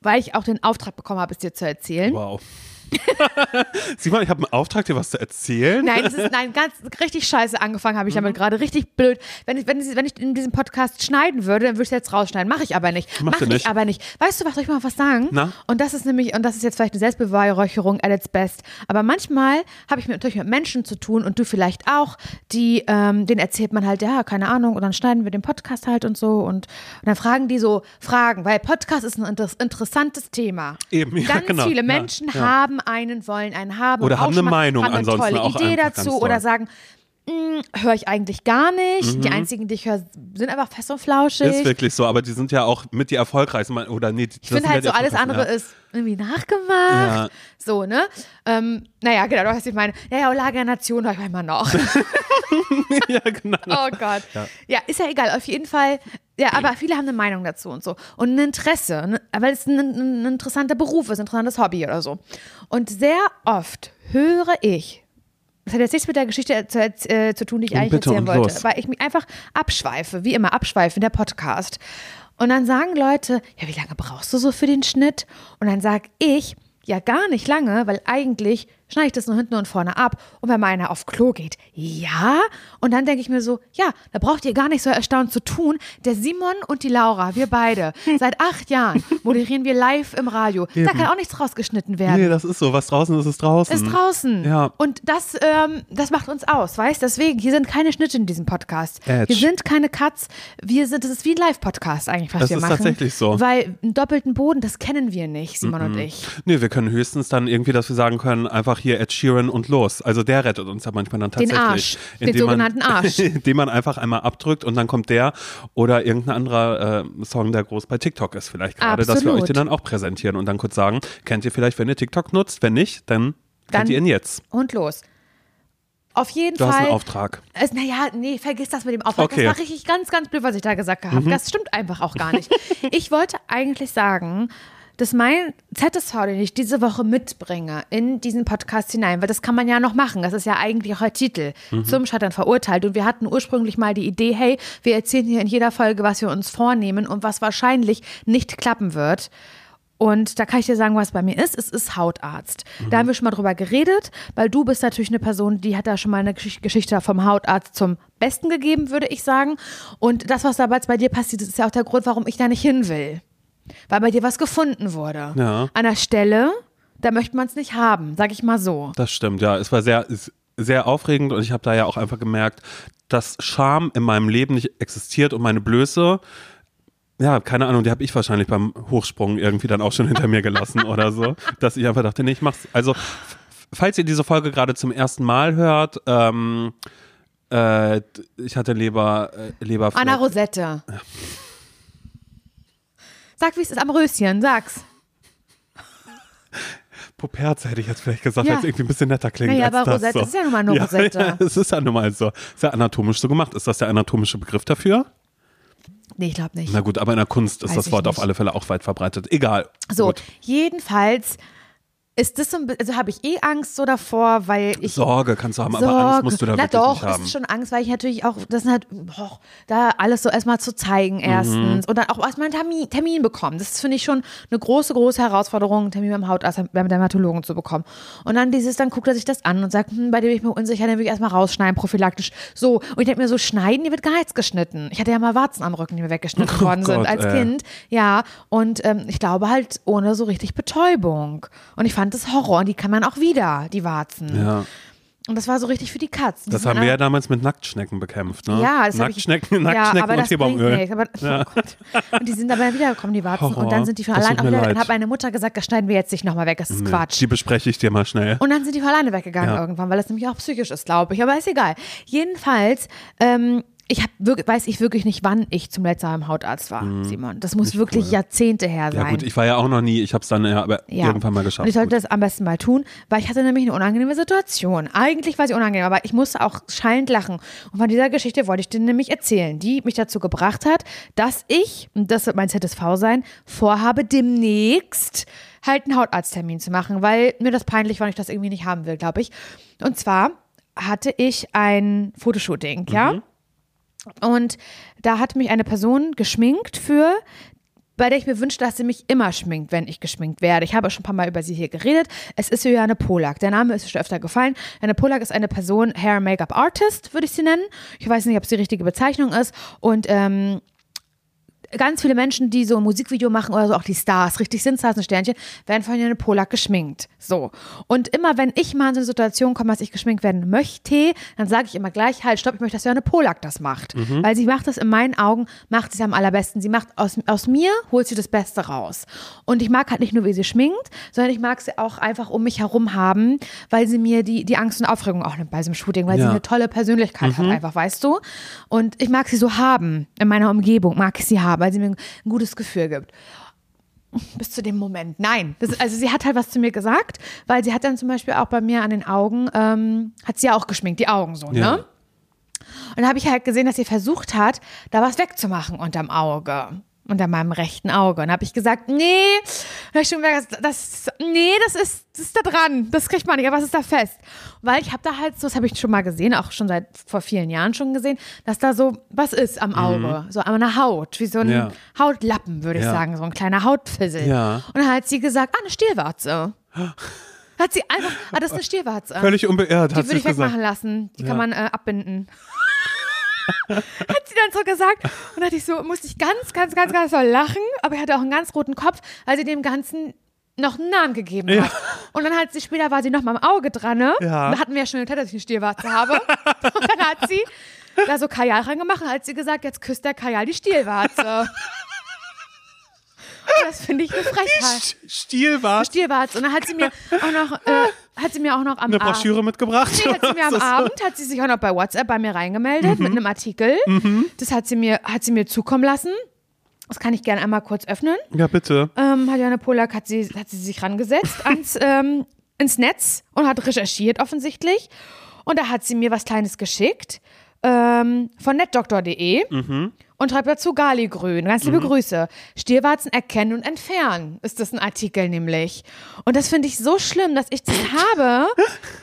weil ich auch den Auftrag bekommen habe, es dir zu erzählen. Wow. [LAUGHS] Simon, ich habe einen Auftrag, dir was zu erzählen. Nein, das ist nein, ganz richtig scheiße angefangen habe ich damit gerade. Richtig blöd. Wenn ich, wenn, ich, wenn ich in diesem Podcast schneiden würde, dann würde ich es jetzt rausschneiden. Mache ich aber nicht. Mach Mache du ich nicht. aber nicht. Weißt du, was soll ich mal was sagen? Na? Und das ist nämlich, und das ist jetzt vielleicht eine Selbstbeweihräucherung at its best. Aber manchmal habe ich mit, natürlich mit Menschen zu tun und du vielleicht auch, die, ähm, denen erzählt man halt, ja, keine Ahnung, und dann schneiden wir den Podcast halt und so. Und, und dann fragen die so Fragen, weil Podcast ist ein inter interessantes Thema. Eben, [LAUGHS] ja, Ganz genau. viele Ja, Menschen ja. haben einen, wollen einen haben. Oder haben eine mal- Meinung haben eine ansonsten tolle auch Idee dazu oder sagen, höre ich eigentlich gar nicht. Mhm. Die einzigen, die ich höre, sind einfach fest und flauschig. Ist wirklich so, aber die sind ja auch mit die erfolgreichsten, oder nee, die- ich finde halt ja so, alles andere erfolgreichsten, ist irgendwie nachgemacht. Ja. So, ne? Ähm, naja, genau, du hast ich meine, ja, ja, Lage der Nation höre ich immer noch. ja. [LAUGHS] ja, genau. Oh Gott. Ja. Ja. ist ja egal, auf jeden Fall. Ja, aber viele haben eine Meinung dazu und so. Und ein Interesse, ne? weil es ein, ein, interessanter Beruf ist, ein interessantes Hobby oder so. Und sehr oft höre ich, das hat jetzt nichts mit der Geschichte zu, äh, zu tun, die ich Und eigentlich erzählen wollte, los. weil ich mich einfach abschweife, wie immer abschweife in der Podcast. Und dann sagen Leute, ja, wie lange brauchst du so für den Schnitt? Und dann sag ich, ja, gar nicht lange, weil eigentlich schneide ich das nur hinten und vorne ab. Und wenn meiner auf Klo geht, ja. Und dann denke ich mir so, ja, da braucht ihr gar nicht so erstaunt zu tun. Der Simon und die Laura, wir beide, [LAUGHS] seit acht Jahren moderieren wir live im Radio. Da kann auch nichts rausgeschnitten werden. Nee, das ist so. Was draußen ist, ist draußen. Ist draußen. Ja. Und das, ähm, das macht uns aus, weißt Deswegen, hier sind keine Schnitte in diesem Podcast. Edge. Hier sind keine Cuts. Wir sind, das ist wie ein Live-Podcast eigentlich, was Das wir ist machen. tatsächlich so. Weil einen doppelten Boden, das kennen wir nicht, Simon und ich. Nee, wir können höchstens dann irgendwie, dass wir sagen können, einfach hier Ed Sheeran und los. Also der rettet uns ja manchmal dann Den tatsächlich. Arsch. Den sogenannten man, Arsch. Indem man einfach einmal abdrückt und dann kommt der oder irgendein anderer äh, Song, der groß bei TikTok ist vielleicht gerade, dass wir euch den dann auch präsentieren und dann kurz sagen, kennt ihr vielleicht, wenn ihr TikTok nutzt? Wenn nicht, dann, Dann- kennt ihr ihn jetzt. Und los. Auf jeden Du hast Fall. einen Auftrag. Es, naja, nee, vergiss das mit dem Auftrag. Okay. Mhm. Das war richtig ganz, ganz blöd, was ich da gesagt habe. Das stimmt einfach auch gar nicht. [LAUGHS] ich wollte eigentlich sagen, dass mein ZSV, den ich diese Woche mitbringe, in diesen Podcast hinein, weil das kann man ja noch machen. Das ist ja eigentlich auch der Titel Mhm. zum Scheitern verurteilt. Und wir hatten ursprünglich mal die Idee, hey, wir erzählen hier in jeder Folge, was wir uns vornehmen und was wahrscheinlich nicht klappen wird. Und da kann ich dir sagen, was bei mir ist. Es ist Hautarzt. Da haben wir schon mal drüber geredet, weil du bist natürlich eine Person, die hat da schon mal eine Gesch- Geschichte vom Hautarzt zum Besten gegeben, würde ich sagen. Und das, was damals bei dir passiert ist, ist ja auch der Grund, warum ich da nicht hin will. Weil bei dir was gefunden wurde. Ja. An einer Stelle, da möchte man es nicht haben, sag ich mal so. Das stimmt, ja. Es war sehr, sehr aufregend und ich habe da ja auch einfach gemerkt, dass Scham in meinem Leben nicht existiert und meine Blöße, ja, keine Ahnung, die habe ich wahrscheinlich beim Hochsprung irgendwie dann auch schon hinter mir gelassen [LAUGHS] oder so, dass ich einfach dachte, nee, ich mach's. Also, falls ihr diese Folge gerade zum ersten Mal hört, ähm, äh, ich hatte Leber, äh, Leberfleck. Anna Rosette. Sag, wie es ist am Röschen, sag's. Puperze hätte ich jetzt vielleicht gesagt, Ja. weil es irgendwie ein bisschen netter klingt. Naja, aber das Rosette so. ist ja nun mal nur ja, Rosette. Ja, [LAUGHS] es ist ja nun mal so. Ist ja anatomisch so gemacht. Ist das der anatomische Begriff dafür? Nee, ich glaube nicht. Na gut, aber in der Kunst ist Weiß das Wort auf nicht. alle Fälle auch weit verbreitet. Egal. So, Gut. jedenfalls ist das so ein also habe ich eh Angst so davor, weil ich Sorge kannst du haben, aber Sorge. Angst musst du da Na wirklich doch, nicht haben. ist schon Angst, weil ich natürlich auch, das sind halt, boah, da alles so erstmal zu zeigen erstens und dann auch erstmal einen Termin, Termin bekommen. Das finde ich schon eine große, große Herausforderung, einen Termin beim Hautarzt, beim Dermatologen zu bekommen. Und dann dieses, dann guckt er sich das an und sagt, hm, bei dem bin ich mir unsicher, den will ich erstmal rausschneiden, prophylaktisch. So, und ich denke mir so, schneiden, die wird gar nichts geschnitten. Ich hatte ja mal Warzen am Rücken, die mir weggeschnitten [LAUGHS] worden Oh Gott, sind als ey. Kind. Ja, und ähm, ich glaube halt ohne so richtig Betäubung. Und ich fand das Horror. Und die kann man auch wieder, die Warzen. Ja. Und das war so richtig für die Katz. Die Das haben wir ja damals mit Nacktschnecken bekämpft, ne? Ja, das hab ich- Nacktschnecken, ja, Nacktschnecken aber und Teebaumöl. nichts. Aber, oh Gott. Und die sind aber wiedergekommen, die Warzen. Horror. Und dann sind die von Das allein auch wieder. leid. Dann hat meine Mutter gesagt, das schneiden wir jetzt nicht nochmal weg, das ist Nee, Quatsch. Die bespreche ich dir mal schnell. Und dann sind die von alleine weggegangen Ja. irgendwann, weil das nämlich auch psychisch ist, glaube ich. Aber ist egal. Jedenfalls, ähm, ich hab wirklich, weiß ich wirklich nicht, wann ich zum letzten Mal im Hautarzt war, Simon. Das muss wirklich cool. Jahrzehnte her sein. Mhm. Ja gut, ich war ja auch noch nie, ich habe es dann ja, aber Ja. irgendwann mal geschafft. Und ich sollte Gut. das am besten mal tun, weil ich hatte nämlich eine unangenehme Situation. Eigentlich war sie unangenehm, aber ich musste auch schallend lachen. Und von dieser Geschichte wollte ich dir nämlich erzählen, die mich dazu gebracht hat, dass ich, und das wird mein ZSV sein, vorhabe demnächst halt einen Hautarzttermin zu machen, weil mir das peinlich war und ich das irgendwie nicht haben will, glaube ich. Und zwar hatte ich ein Fotoshooting, ja? Und da hat mich eine Person geschminkt für, bei der ich mir wünsche, dass sie mich immer schminkt, wenn ich geschminkt werde. Ich habe schon ein paar Mal über sie hier geredet. Es ist Juliane Polak. Der Name ist schon öfter gefallen. Juliane Polak ist eine Person, Hair Make-up Artist, würde ich sie nennen. Ich weiß nicht, ob es die richtige Bezeichnung ist. Und ähm, ganz viele Menschen, die so ein Musikvideo machen oder so, auch die Stars, richtig sind Stars und Sternchen, werden von Juliane Polak geschminkt. So. Und immer, wenn ich mal in so eine Situation komme, dass ich geschminkt werden möchte, dann sage ich immer gleich, halt, stopp, ich möchte, dass Juliane Polak das macht. Weil sie macht das in meinen Augen, macht sie es am allerbesten. Sie macht aus, aus mir, holt sie das Beste raus. Und ich mag halt nicht nur, wie sie schminkt, sondern ich mag sie auch einfach um mich herum haben, weil sie mir die, die Angst und Aufregung auch nimmt bei diesem Shooting, weil sie Ja. eine tolle Persönlichkeit hat, einfach, weißt du? Und ich mag sie so haben, in meiner Umgebung mag ich sie haben, weil sie mir ein, ein gutes Gefühl gibt. Bis zu dem Moment. Nein. Das, also sie hat halt was zu mir gesagt, weil sie hat dann zum Beispiel auch bei mir an den Augen, ähm, hat sie ja auch geschminkt, die Augen so, Ja. ne? Und da habe ich halt gesehen, dass sie versucht hat, da was wegzumachen unterm Auge. Unter meinem rechten Auge. Und habe ich gesagt, nee, ich schon gemerkt, das, nee, das ist, das ist da dran. Das kriegt man nicht, aber es ist da fest. Weil ich habe da halt so, das habe ich schon mal gesehen, auch schon seit vor vielen Jahren schon gesehen, dass da so was ist am Auge. So an einer Haut, wie so ein Mhm. Ja. Hautlappen, würde ich Ja. sagen, so ein kleiner Hautfissel. Ja. Und dann hat sie gesagt, ah, eine Stierwarze. [GASPS] Hat sie einfach, ah, das ist eine Stierwarze. Völlig unbeirrt, Die hat würde ich gesagt. wegmachen lassen. Die kann man äh, abbinden. [LAUGHS] hat sie dann so gesagt. Und da hatte ich so, musste ich ganz, ganz, ganz, ganz doll lachen. Aber er hatte auch einen ganz roten Kopf, weil sie dem Ganzen noch einen Namen gegeben hat. Und dann hat sie später war sie noch mal am Auge dran, ne? Ja. Da hatten wir ja schon geteilt, dass ich eine Stierwarze habe. [LAUGHS] Und dann hat sie da so Kajal reingemacht und hat sie gesagt, jetzt küsst der Kajal die Stierwarze. Das finde ich eine Frechheit. Stiel war Stierwarze. Und dann hat sie mir auch noch, äh, hat sie mir auch noch am eine Abend- Broschüre mitgebracht. Nee, hat sie mir am Abend, hat sie sich auch noch bei WhatsApp bei mir reingemeldet mit einem Artikel. Das hat sie mir, hat sie mir zukommen lassen. Das kann ich gerne einmal kurz öffnen. Ja, bitte. Ähm, hat Jana Polak hat sie, hat sie sich rangesetzt ans, [LAUGHS] ähm, ins Netz und hat recherchiert offensichtlich. Und da hat sie mir was Kleines geschickt ähm, von netdoktor.de und schreibt dazu Galigrün. Ganz liebe Grüße. Stierwarzen erkennen und entfernen ist das ein Artikel nämlich. Und das finde ich so schlimm, dass ich das [LAUGHS] habe.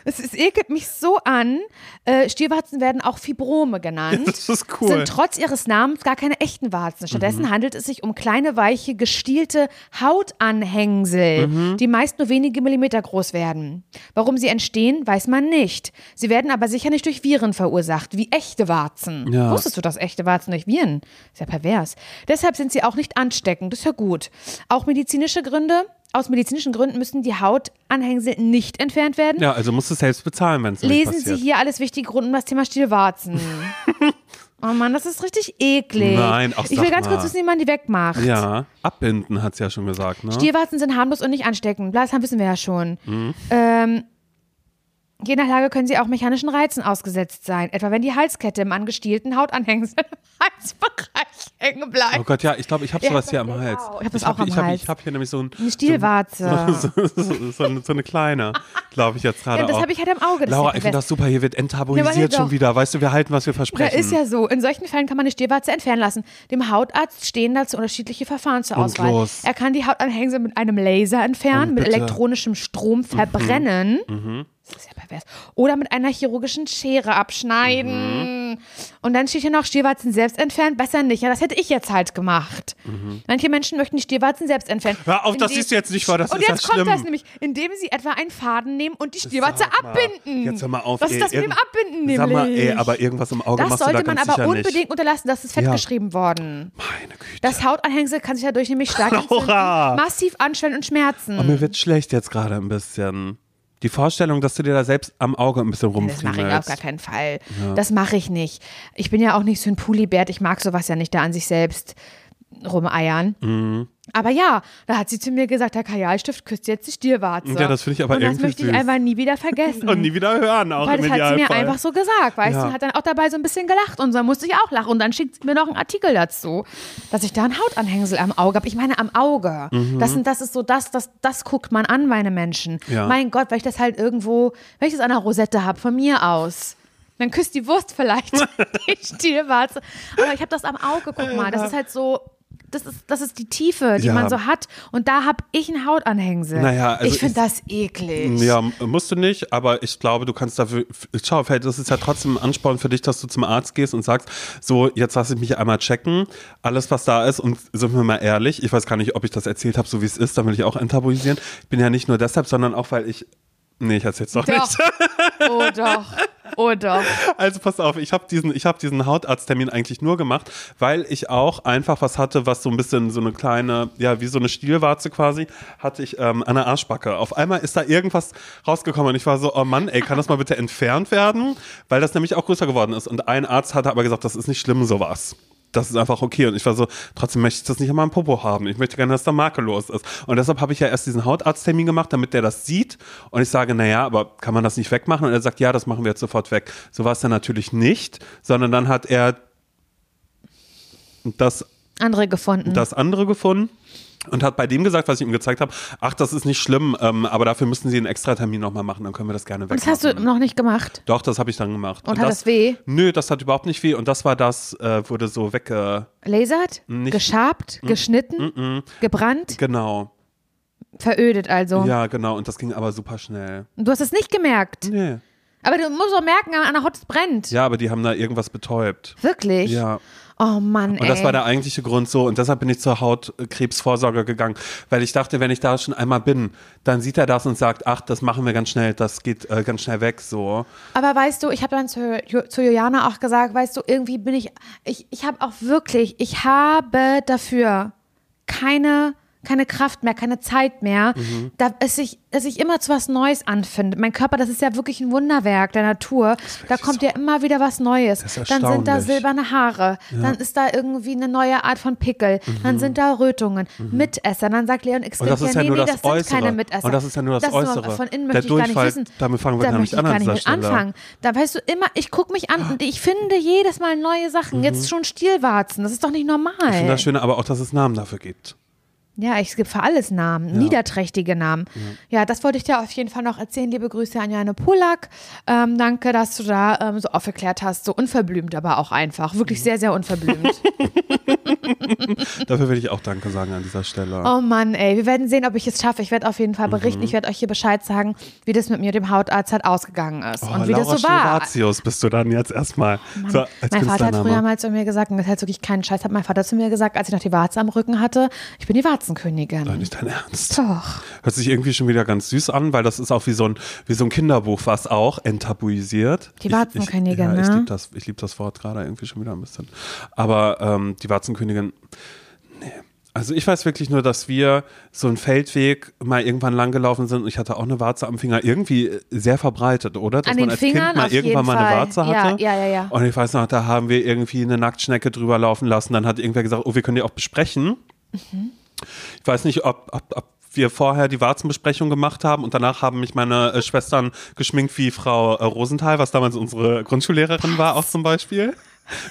Es, es ekelt mich so an. Äh, Stierwarzen werden auch Fibrome genannt [LAUGHS] Das ist cool. sind trotz ihres Namens gar keine echten Warzen. Stattdessen handelt es sich um kleine, weiche, gestielte Hautanhängsel, die meist nur wenige Millimeter groß werden. Warum sie entstehen, weiß man nicht. Sie werden aber sicher nicht durch Viren verursacht, wie echte Warzen. Ja. Wusstest du, dass echte Warzen durch Viren? Ist ja pervers. Deshalb sind sie auch nicht ansteckend. Das ist ja gut. Auch medizinische Gründe. Aus medizinischen Gründen müssen die Hautanhängsel nicht entfernt werden. Ja, also musst du es selbst bezahlen, wenn es nicht Lesen passiert. Sie hier alles wichtige rund um das Thema Stielwarzen. [LAUGHS] oh Mann, das ist richtig eklig. Nein, ach, Ich will ganz mal. kurz wissen, wie man die wegmacht. Ja, abbinden hat es ja schon gesagt, ne? Stielwarzen sind harmlos und nicht ansteckend. Das wissen wir ja schon. Mhm. Ähm, je nach Lage können sie auch mechanischen Reizen ausgesetzt sein. Etwa wenn die Halskette im angestielten Hautanhängsel [LAUGHS] im Halsbereich hängen bleibt. Oh Gott, ja, ich glaube, ich habe Ja, sowas das hier am hab ich Hals. auch. Ich hab das hab- auch am ich hab, Hals. Ich habe hier nämlich so ein, Eine Stielwarze. [LAUGHS] So, so, so, eine, so eine kleine, glaube ich jetzt gerade Ja, das habe ich halt am Auge. Laura, ja ich finde das super, hier wird Ja, enttabuisiert aber schon doch. wieder. Weißt du, wir halten, was wir Ja, versprechen. ist ja so. In solchen Fällen kann man eine Stierwarze entfernen lassen. Dem Hautarzt stehen dazu unterschiedliche Verfahren zur Auswahl. los. Er kann die Hautanhängsel mit einem Laser entfernen, mit elektronischem Strom verbrennen. Das ist ja pervers. Oder mit einer chirurgischen Schere abschneiden. Und dann steht hier noch Stierwarzen selbst entfernen. Besser nicht. Ja, das hätte ich jetzt halt gemacht. Manche Menschen möchten die Stierwarzen selbst entfernen. Hör auf, das du jetzt nicht vor, das und ist jetzt ja kommt schlimm. das nämlich, indem sie etwa einen Faden nehmen und die Stierwarze abbinden. Jetzt hör mal auf, Was ey, ist das mit dem Abbinden nämlich? Sag mal, ey, aber irgendwas im Auge Das machst du da sollte man aber unbedingt nicht. unterlassen, das ist Ja. fettgeschrieben worden. Meine Güte. Das Hautanhängsel kann sich dadurch nämlich stark [LAUGHS] entzünden, massiv anschwellen und schmerzen. Oh, mir wird schlecht jetzt gerade ein bisschen. Die Vorstellung, dass du dir da selbst am Auge ein bisschen Das mache ich auf rumfriemelst. gar keinen Fall. Das mache ich nicht. Ich bin ja auch nicht so ein Pulibert. Ich mag sowas ja nicht da an sich selbst rumeiern. Mhm. Aber ja, da hat sie zu mir gesagt, der Kajalstift küsst jetzt die Stierwarze. Ja, das finde ich aber Und das irgendwie möchte ich süß. einfach nie wieder vergessen. [LAUGHS] Und nie wieder hören, auch Weil das hat sie mir einfach so gesagt, weißt Ja. du, hat dann auch dabei so ein bisschen gelacht und dann musste ich auch lachen und dann schickt sie mir noch einen Artikel dazu, dass ich da ein Hautanhängsel am Auge habe. Ich meine am Auge. Das, sind, das ist so das, das, das guckt man an, meine Menschen. Mhm. Ja. Mein Gott, weil ich das halt irgendwo, wenn ich das an der Rosette habe, von mir aus. Dann küsst die Wurst vielleicht [LAUGHS] [LAUGHS] die Stielwarze. Aber ich habe das am Auge, guck mal. Das ist halt so, das ist, das ist die Tiefe, die Ja. man so hat. Und da habe ich ein Hautanhängsel. Naja, also ich finde das eklig. Ja, musst du nicht, aber ich glaube, du kannst dafür, schau, vielleicht ist es ja trotzdem ein Ansporn für dich, dass du zum Arzt gehst und sagst, so, jetzt lass ich mich einmal checken, alles, was da ist und sind wir mal ehrlich, ich weiß gar nicht, ob ich das erzählt habe, so wie es ist, dann will ich auch enttabuisieren. Ich bin ja nicht nur deshalb, sondern auch, weil ich, nee, ich erzähl's doch Doch. nicht. [LAUGHS] Oh doch. Oh doch. Also pass auf, ich habe diesen, ich hab diesen Hautarzttermin eigentlich nur gemacht, weil ich auch einfach was hatte, was so ein bisschen so eine kleine, ja, wie so eine Stielwarze quasi, hatte ich ähm, an der Arschbacke. Auf einmal ist da irgendwas rausgekommen und ich war so, oh Mann, ey, kann das mal bitte entfernt werden? Weil das nämlich auch größer geworden ist. Und ein Arzt hatte aber gesagt, das ist nicht schlimm, sowas. Das ist einfach okay. Und ich war so, trotzdem möchte ich das nicht an meinem Popo haben. Ich möchte gerne, dass da makellos ist. Und deshalb habe ich ja erst diesen Hautarzttermin gemacht, damit der das sieht. Und ich sage, naja, aber kann man das nicht wegmachen? Und er sagt, ja, das machen wir jetzt sofort weg. So war es dann natürlich nicht, sondern dann hat er das, Andere gefunden. das andere gefunden. Und hat bei dem gesagt, was ich ihm gezeigt habe, ach, das ist nicht schlimm, ähm, aber dafür müssen Sie einen Extratermin nochmal machen, dann können wir das gerne Und wegmachen. das hast du noch nicht gemacht. Doch, das habe ich dann gemacht. Und hat das weh? Nö, das hat überhaupt nicht weh. Und das war das, äh, wurde so wegge... Lasert? Nicht- Geschabt? Geschnitten? Gebrannt? Genau. Verödet also. Ja, genau. Und das ging aber super schnell. Und du hast es nicht gemerkt. Nee. Aber du musst auch merken, an der es brennt. Ja, aber die haben da irgendwas betäubt. Wirklich? Ja. Oh Mann, ey. Und das war der eigentliche Grund so. Und deshalb bin ich zur Hautkrebsvorsorge gegangen. Weil ich dachte, wenn ich da schon einmal bin, dann sieht er das und sagt, ach, das machen wir ganz schnell, das geht äh, ganz schnell weg, so. Aber weißt du, ich habe dann zu, zu Juliana auch gesagt, weißt du, irgendwie bin ich, ich, ich habe auch wirklich, ich habe dafür keine, keine Kraft mehr, keine Zeit mehr, Mhm. da, dass, ich, dass ich immer zu was Neues anfinde. Mein Körper, das ist ja wirklich ein Wunderwerk der Natur. Da kommt ja immer wieder was Neues. Das Dann sind da silberne Haare, dann ist da irgendwie eine neue Art von Pickel, dann sind da Rötungen, Mitesser, dann sagt Leon X. Mhm. Das ist ja nee, nur nee, das das sind Äußere. keine Mitesser. Und das ist ja nur das nur- Äußere. Von innen Der möchte ich gar nicht wissen. damit fangen wir da gar möchte nicht ich an gar an nicht anfangen. Da weißt du immer, ich gucke mich an und ich finde jedes Mal neue Sachen. Jetzt schon Stielwarzen. Das ist doch nicht normal. Ich finde das Schöne aber auch, dass es Namen dafür gibt. Ja, es gibt für alles Namen, niederträchtige Namen. Ja. das wollte ich dir auf jeden Fall noch erzählen. Liebe Grüße an Jane Polak. Ähm, danke, dass du da ähm, so aufgeklärt hast. So unverblümt, aber auch einfach. Wirklich Mhm. sehr, sehr unverblümt. [LAUGHS] Dafür will ich auch Danke sagen an dieser Stelle. oh Mann, ey. Wir werden sehen, ob ich es schaffe. Ich werde auf jeden Fall berichten. Mhm. Ich werde euch hier Bescheid sagen, wie das mit mir, dem Hautarzt, halt ausgegangen ist. Oh, und wie Laura das so war. Schiratius bist du dann jetzt erstmal. So, mein Vater hat früher mal zu mir gesagt, und das ist halt wirklich kein Scheiß, hat mein Vater zu mir gesagt, als ich noch die Warze am Rücken hatte, ich bin die Warzenkönigin. Doch nicht dein Ernst. Doch. Hört sich irgendwie schon wieder ganz süß an, weil das ist auch wie so ein, wie so ein Kinderbuch, was auch enttabuisiert. Die Ich- Warzenkönigin, ich, ja, Ich ne? liebe das, ich lieb das Wort gerade irgendwie schon wieder ein bisschen. Aber ähm, die Warzenkönigin, nee. Also ich weiß wirklich nur, dass wir so einen Feldweg mal irgendwann langgelaufen sind und ich hatte auch eine Warze am Finger. Irgendwie sehr verbreitet, oder? Dass An man den als Fingern Kind mal irgendwann mal eine Fall. Warze Ja, hatte. ja, ja, ja. Und ich weiß noch, da haben wir irgendwie eine Nacktschnecke drüber laufen lassen. Dann hat irgendwer gesagt, oh, wir können die auch besprechen. Mhm. Ich weiß nicht, ob, ob, ob wir vorher die Warzenbesprechung gemacht haben und danach haben mich meine äh, Schwestern geschminkt wie Frau äh, Rosenthal, was damals unsere Grundschullehrerin war, auch zum Beispiel.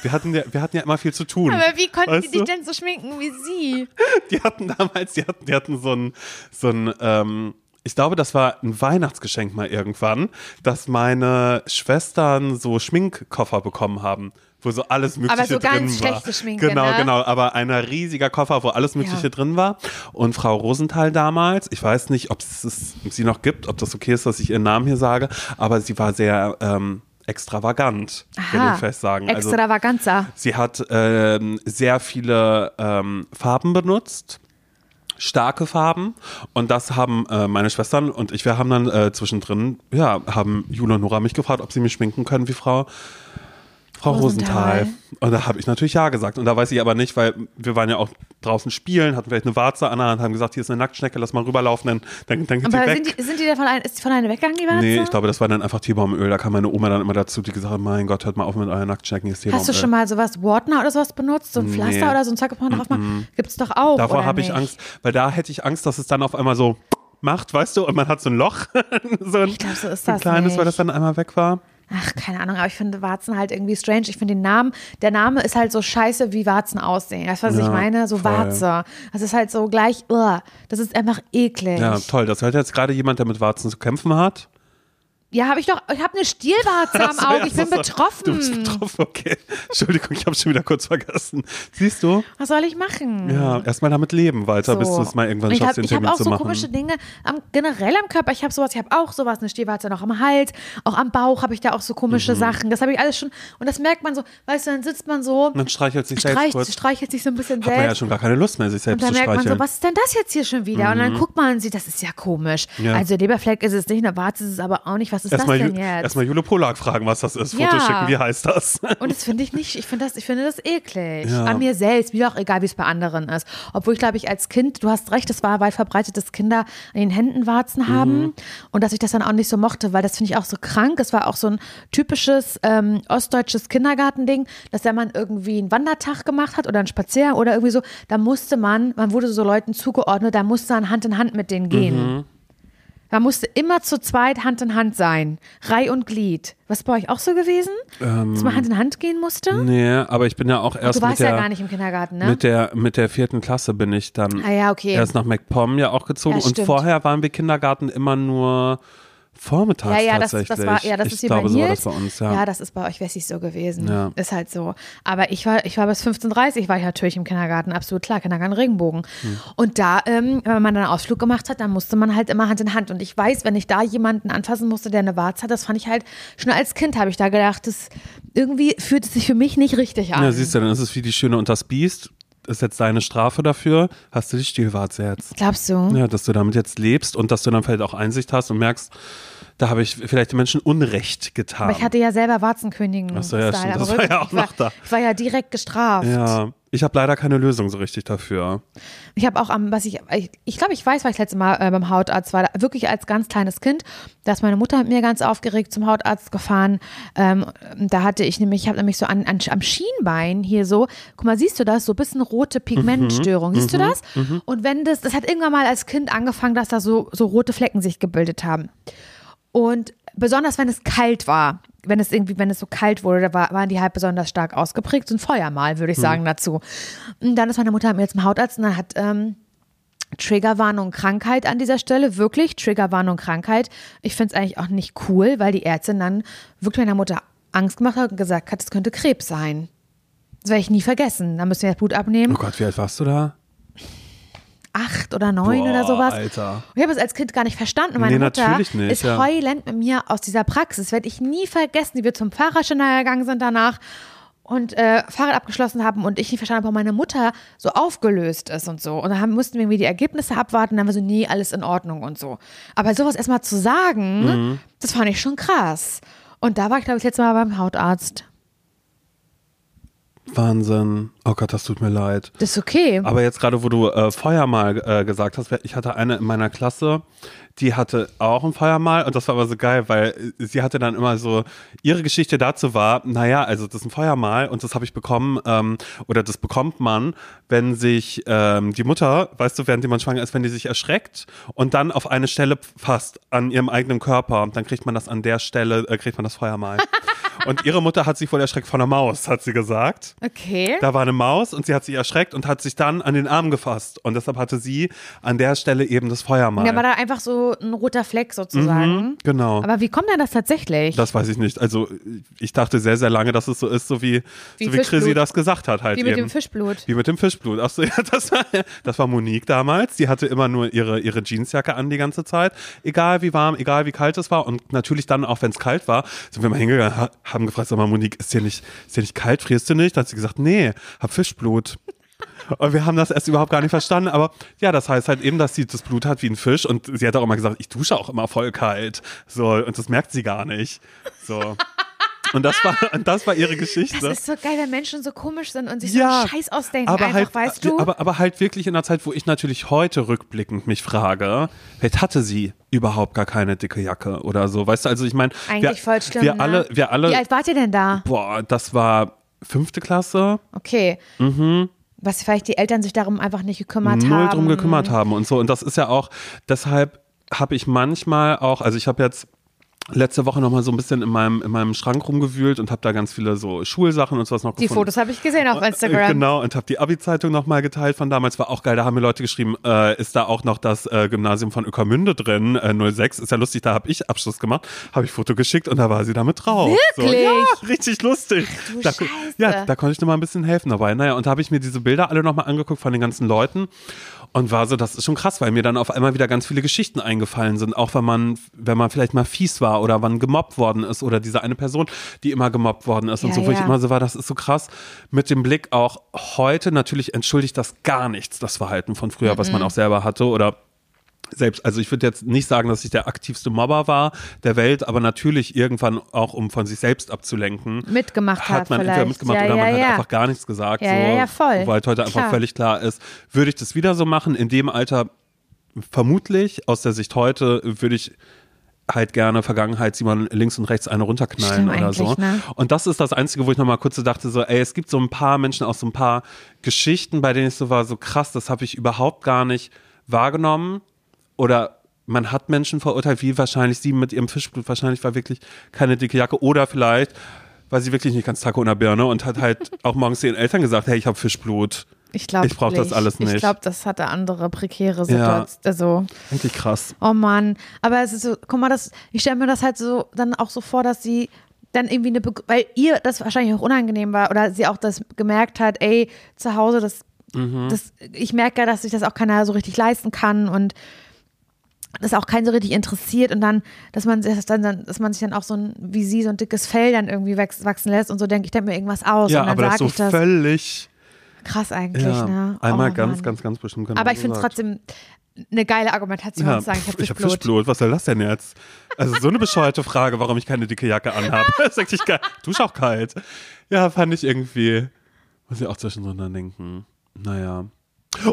Wir hatten, ja, wir hatten ja immer viel zu tun. Aber wie konnten Weißt die dich denn so schminken wie sie? [LAUGHS] Die hatten damals, die hatten, die hatten so ein, so ein ähm, ich glaube, das war ein Weihnachtsgeschenk mal irgendwann, dass meine Schwestern so Schminkkoffer bekommen haben, wo so alles Mögliche so drin ganz war. schlechte Schminke, Genau, ne? genau, aber ein riesiger Koffer, wo alles Mögliche Ja. drin war. Und Frau Rosenthal damals, ich weiß nicht, ob es sie noch gibt, ob das okay ist, dass ich ihren Namen hier sage, aber sie war sehr ähm, extravagant, will Aha. ich fest sagen. Also, Extravaganza. Sie hat ähm, sehr viele ähm, Farben benutzt, starke Farben. Und das haben äh, meine Schwestern und ich, wir haben dann äh, zwischendrin, ja, haben Jule und Nora mich gefragt, ob sie mich schminken können wie Frau Frau Rosenthal. Rosenthal. Und da habe ich natürlich ja gesagt. Und da weiß ich aber nicht, weil wir waren ja auch draußen spielen, hatten vielleicht eine Warze an der Hand, haben gesagt, hier ist eine Nacktschnecke, lass mal rüberlaufen, dann, dann, geht die Aber weg. sind die, sind die da von ein, ist die von einer weggegangen, die Warze? nee, ich glaube, das war dann einfach Teebaumöl. Da kam meine Oma dann immer dazu, die gesagt hat, mein Gott, hört mal auf mit euren Nacktschnecken, hier ist Teebaumöl. Hast du schon mal sowas, Wartner oder sowas benutzt? So ein Pflaster Nee. oder so ein Zeug, man drauf macht? Gibt's doch auch, Davor habe ich? Angst, weil da hätte ich Angst, dass es dann auf einmal so macht, weißt du, und man hat so ein Loch, [LAUGHS] so ein, Ich glaub, so ist so ein das kleines, nicht. weil das dann einmal weg war. Ach, keine Ahnung, aber ich finde Warzen halt irgendwie strange. Ich finde den Namen, der Name ist halt so scheiße, wie Warzen aussehen. Weißt du, was Ja, ich meine? So voll. Warze. Das ist halt so gleich, ugh, das ist einfach eklig. Ja, toll. Das hört jetzt gerade jemand, der mit Warzen zu kämpfen hat. Ja, habe ich doch, ich habe eine Stielwarze am [LAUGHS] so, Auge, ich bin so, so. betroffen. Du bist betroffen, okay. Entschuldigung, ich habe schon wieder kurz vergessen. Siehst du? Was soll ich machen? Ja, erstmal damit leben weiter, bis du es mal irgendwann Und ich schaffst, hab, den Ich habe Termin auch zu so machen. komische Dinge am, generell am Körper. Ich habe sowas, ich habe auch sowas, eine Stielwarze noch am Hals, auch am Bauch habe ich da auch so Mhm. komische Sachen. Das habe ich alles schon. Und das merkt man so, weißt du, dann sitzt man so, Und dann streichelt sich selbst streicht, kurz. streichelt sich so ein bisschen Hat man ja selbst. schon gar keine Lust mehr, sich Und selbst dann zu merkt man so, streicheln. Mhm. was ist denn das jetzt hier schon wieder? Und dann guckt man und sieht, das ist ja komisch. Ja. Also Leberfleck ist es nicht, eine Warze ist es aber auch nicht. Was ist Erstmal das denn jetzt? erstmal Jule Polak fragen, was das ist. Ja. Foto schicken, wie heißt das? Und das finde ich nicht, ich finde das, ich finde das eklig. Ja. An mir selbst, mir auch egal, wie es bei anderen ist. Obwohl ich glaube ich als Kind, du hast recht, es war weit verbreitet, dass Kinder an den Händen Warzen Mhm. haben und dass ich das dann auch nicht so mochte, weil das finde ich auch so krank. Es war auch so ein typisches ähm, ostdeutsches Kindergartending, dass wenn man irgendwie einen Wandertag gemacht hat oder einen Spaziergang oder irgendwie so, da musste man, man wurde so Leuten zugeordnet, da musste man Hand in Hand mit denen gehen. Mhm. Man musste immer zu zweit Hand in Hand sein. Reih und Glied. Was bei euch auch so gewesen? dass man Hand in Hand gehen musste? nee, aber ich bin ja auch erst Du warst mit der, ja gar nicht im Kindergarten, ne? mit der mit der vierten Klasse bin ich dann Ah ja, okay. erst nach MacPom ja auch gezogen Ja, und vorher waren wir Kindergarten immer nur vormittags ja, ja, das, tatsächlich. das war, ja, das ich ist glaube, bei so war das bei uns, ja. ja, das ist bei euch Wessis so gewesen. Ja. Ist halt so. Aber ich war, ich war bis 15.30 war ich natürlich im Kindergarten, absolut klar, Kindergarten Regenbogen. Hm. Und da, ähm, wenn man dann einen Ausflug gemacht hat, dann musste man halt immer Hand in Hand. Und ich weiß, wenn ich da jemanden anfassen musste, der eine Warze hat, das fand ich halt, schon als Kind habe ich da gedacht, das irgendwie fühlt es sich für mich nicht richtig an. Ja, siehst du, dann ist es wie die Schöne und das Biest. Ist jetzt deine Strafe dafür, hast du die Stielwarze jetzt. Glaubst du? Ja, dass du damit jetzt lebst und dass du dann vielleicht auch Einsicht hast und merkst, da habe ich vielleicht den Menschen Unrecht getan. Aber ich hatte ja selber Warzenkönigen. Ach so, ja, stimmt, das war ja auch war, noch da. Ich war ja direkt gestraft. ja, ich habe leider keine Lösung so richtig dafür. Ich habe auch am, was ich, ich, ich glaube, ich weiß, weil ich letztes Mal äh, beim Hautarzt war, wirklich als ganz kleines Kind, da ist meine Mutter mit mir ganz aufgeregt zum Hautarzt gefahren. Ähm, da hatte ich nämlich, ich habe nämlich so an, an, am Schienbein hier so, guck mal, siehst du das? So ein bisschen rote Pigmentstörung. Siehst du das? Und wenn das, das hat irgendwann mal als Kind angefangen, dass da so, so rote Flecken sich gebildet haben. Und besonders wenn es kalt war, wenn es irgendwie, wenn es so kalt wurde, da war, waren die halt besonders stark ausgeprägt. So ein Feuermal, würde ich sagen, dazu. Und dann ist meine Mutter mir zum Hautarzt und dann hat ähm, Triggerwarnung Krankheit an dieser Stelle, wirklich Triggerwarnung Krankheit. Ich finde es eigentlich auch nicht cool, weil die Ärztin dann wirklich meiner Mutter Angst gemacht hat und gesagt hat, es könnte Krebs sein. Das werde ich nie vergessen. Da müssen wir das Blut abnehmen. Oh Gott, wie alt warst du da? Acht oder neun Boah, oder sowas. Alter. Ich habe es als Kind gar nicht verstanden. Meine Nee, Mutter natürlich nicht, ist ja. heulend mit mir aus dieser Praxis. Werde ich nie vergessen, die wir zum Fahrradständer gegangen sind danach und äh, Fahrrad abgeschlossen haben und ich nicht verstanden habe, warum meine Mutter so aufgelöst ist und so. Und dann haben, mussten wir irgendwie die Ergebnisse abwarten. Dann wir so, nee, alles in Ordnung und so. Aber sowas erstmal zu sagen, Mhm. das fand ich schon krass. Und da war ich, glaube ich, letztes Mal beim Hautarzt. Wahnsinn. Oh Gott, das tut mir leid. Das ist okay. Aber jetzt gerade, wo du äh, Feuermal äh, gesagt hast, ich hatte eine in meiner Klasse, die hatte auch ein Feuermal und das war aber so geil, weil sie hatte dann immer so, ihre Geschichte dazu war, naja, also das ist ein Feuermal und das habe ich bekommen ähm, oder das bekommt man, wenn sich ähm, die Mutter, weißt du, während jemand schwanger ist, wenn die sich erschreckt und dann auf eine Stelle fasst an ihrem eigenen Körper, dann kriegt man das an der Stelle, äh, kriegt man das Feuermal. [LAUGHS] und ihre Mutter hat sich wohl erschreckt von einer Maus, hat sie gesagt. Okay. Da war eine Maus und sie hat sich erschreckt und hat sich dann an den Arm gefasst. Und deshalb hatte sie an der Stelle eben das Feuermal. Da war da einfach so ein roter Fleck sozusagen. genau. Aber wie kommt denn das tatsächlich? das weiß ich nicht. Also ich dachte sehr, sehr lange, dass es so ist, so wie, Wie so wie Chrissy das gesagt hat halt wie mit eben. dem Fischblut. Wie mit dem Fischblut. Achso, ja, das war, das war Monique damals. Die hatte immer nur ihre, ihre Jeansjacke an die ganze Zeit. Egal wie warm, egal wie kalt es war. Und natürlich dann, auch wenn es kalt war, sind wir mal hingegangen, haben gefragt, sag mal, Monique, ist dir nicht, ist dir nicht kalt? Frierst du nicht? Da hat sie gesagt, nee, hab Fischblut. [LAUGHS] Und wir haben das erst überhaupt gar nicht verstanden. Aber ja, das heißt halt eben, dass sie das Blut hat wie ein Fisch. Und sie hat auch immer gesagt, ich dusche auch immer voll kalt. So, und das merkt sie gar nicht. So. [LAUGHS] Und das war, und das war ihre Geschichte. Das ist so geil, wenn Menschen so komisch sind und sich Ja, so Scheiß ausdenken. aber einfach, halt, weißt du? Aber, aber halt wirklich in einer Zeit, wo ich natürlich heute rückblickend mich frage, vielleicht hatte sie überhaupt gar keine dicke Jacke oder so. Weißt du, also ich meine, wir, Eigentlich voll schlimm. wir ne? alle, wir alle, Wie alt wart ihr denn da? boah, das war fünfte Klasse, Okay. Was vielleicht die Eltern sich darum einfach nicht gekümmert Mhm. null haben. drum gekümmert haben und so. Und das ist ja auch, deshalb habe ich manchmal auch, also ich habe jetzt letzte Woche noch mal so ein bisschen in meinem, in meinem Schrank rumgewühlt und habe da ganz viele so Schulsachen und sowas noch Die gefunden. Fotos habe ich gesehen auf Instagram. Äh, Genau, und habe die Abi-Zeitung nochmal geteilt von damals. War auch geil. Da haben mir Leute geschrieben, äh, ist da auch noch das äh, Gymnasium von Öckermünde drin, äh, 06. Ist ja lustig, da habe ich Abschluss gemacht. Habe ich Foto geschickt und da war sie damit drauf. So, Wirklich? ja, richtig lustig. du da, Scheiße. ja, da konnte ich noch mal ein bisschen helfen dabei. Naja, und da habe ich mir diese Bilder alle nochmal angeguckt von den ganzen Leuten und war so, das ist schon krass, weil mir dann auf einmal wieder ganz viele Geschichten eingefallen sind. Auch wenn man, wenn man vielleicht mal fies war oder wann gemobbt worden ist oder diese eine Person, die immer gemobbt worden ist und Ja, so, wo ich ja. immer so war, das ist so krass. Mit dem Blick auch heute, natürlich entschuldigt das gar nichts, das Verhalten von früher, was Mhm. man auch selber hatte oder selbst, also ich würde jetzt nicht sagen, dass ich der aktivste Mobber war der Welt, aber natürlich irgendwann auch, um von sich selbst abzulenken, Mitgemacht hat hat man entweder vielleicht. mitgemacht Ja, oder ja, man ja. hat einfach gar nichts gesagt. Ja, so, ja, ja, voll. Weil heute einfach Klar. völlig klar ist, würde ich das wieder so machen? In dem Alter vermutlich, aus der Sicht heute, würde ich halt gerne Vergangenheit Simon links und rechts eine runterknallen Stimmt oder so. ne? Und das ist das Einzige, wo ich nochmal kurz so dachte, so, ey, es gibt so ein paar Menschen aus so ein paar Geschichten, bei denen ich so war, so krass, das habe ich überhaupt gar nicht wahrgenommen. Oder man hat Menschen verurteilt, wie wahrscheinlich sie mit ihrem Fischblut, wahrscheinlich war wirklich keine dicke Jacke. Oder vielleicht war sie wirklich nicht ganz Taco in der Birne und hat halt auch morgens ihren Eltern gesagt, hey, ich habe Fischblut. Ich glaube Ich brauch das alles nicht. Ich glaube, das hatte andere prekäre Ja. Situationen. Also, Eigentlich krass. oh Mann. Aber es ist so, guck mal, das, ich stelle mir das halt so dann auch so vor, dass sie dann irgendwie eine, Be weil ihr das wahrscheinlich auch unangenehm war oder sie auch das gemerkt hat, ey, zu Hause, das, Mhm. das ich merke ja, dass sich das auch keiner so richtig leisten kann und das auch keinen so richtig interessiert und dann, dass man sich das dann, dass man sich dann auch so ein, wie sie, so ein dickes Fell dann irgendwie wachs- wachsen lässt und so denke ich, denke mir irgendwas aus Ja, und dann aber das so ich das. völlig. Krass eigentlich, Ja, ne? einmal Oh, ganz, ganz, ganz bestimmt. Aber ich finde es trotzdem eine geile Argumentation Ja, zu sagen, ich habe ich hab Fischblut. Fischblut. Was soll das denn jetzt? Also so eine bescheuerte Frage, warum ich keine dicke Jacke anhabe. [LAUGHS] Das ist wirklich geil. Dusch auch kalt. Ja, fand ich irgendwie, muss ich auch zwischendrin denken. Naja.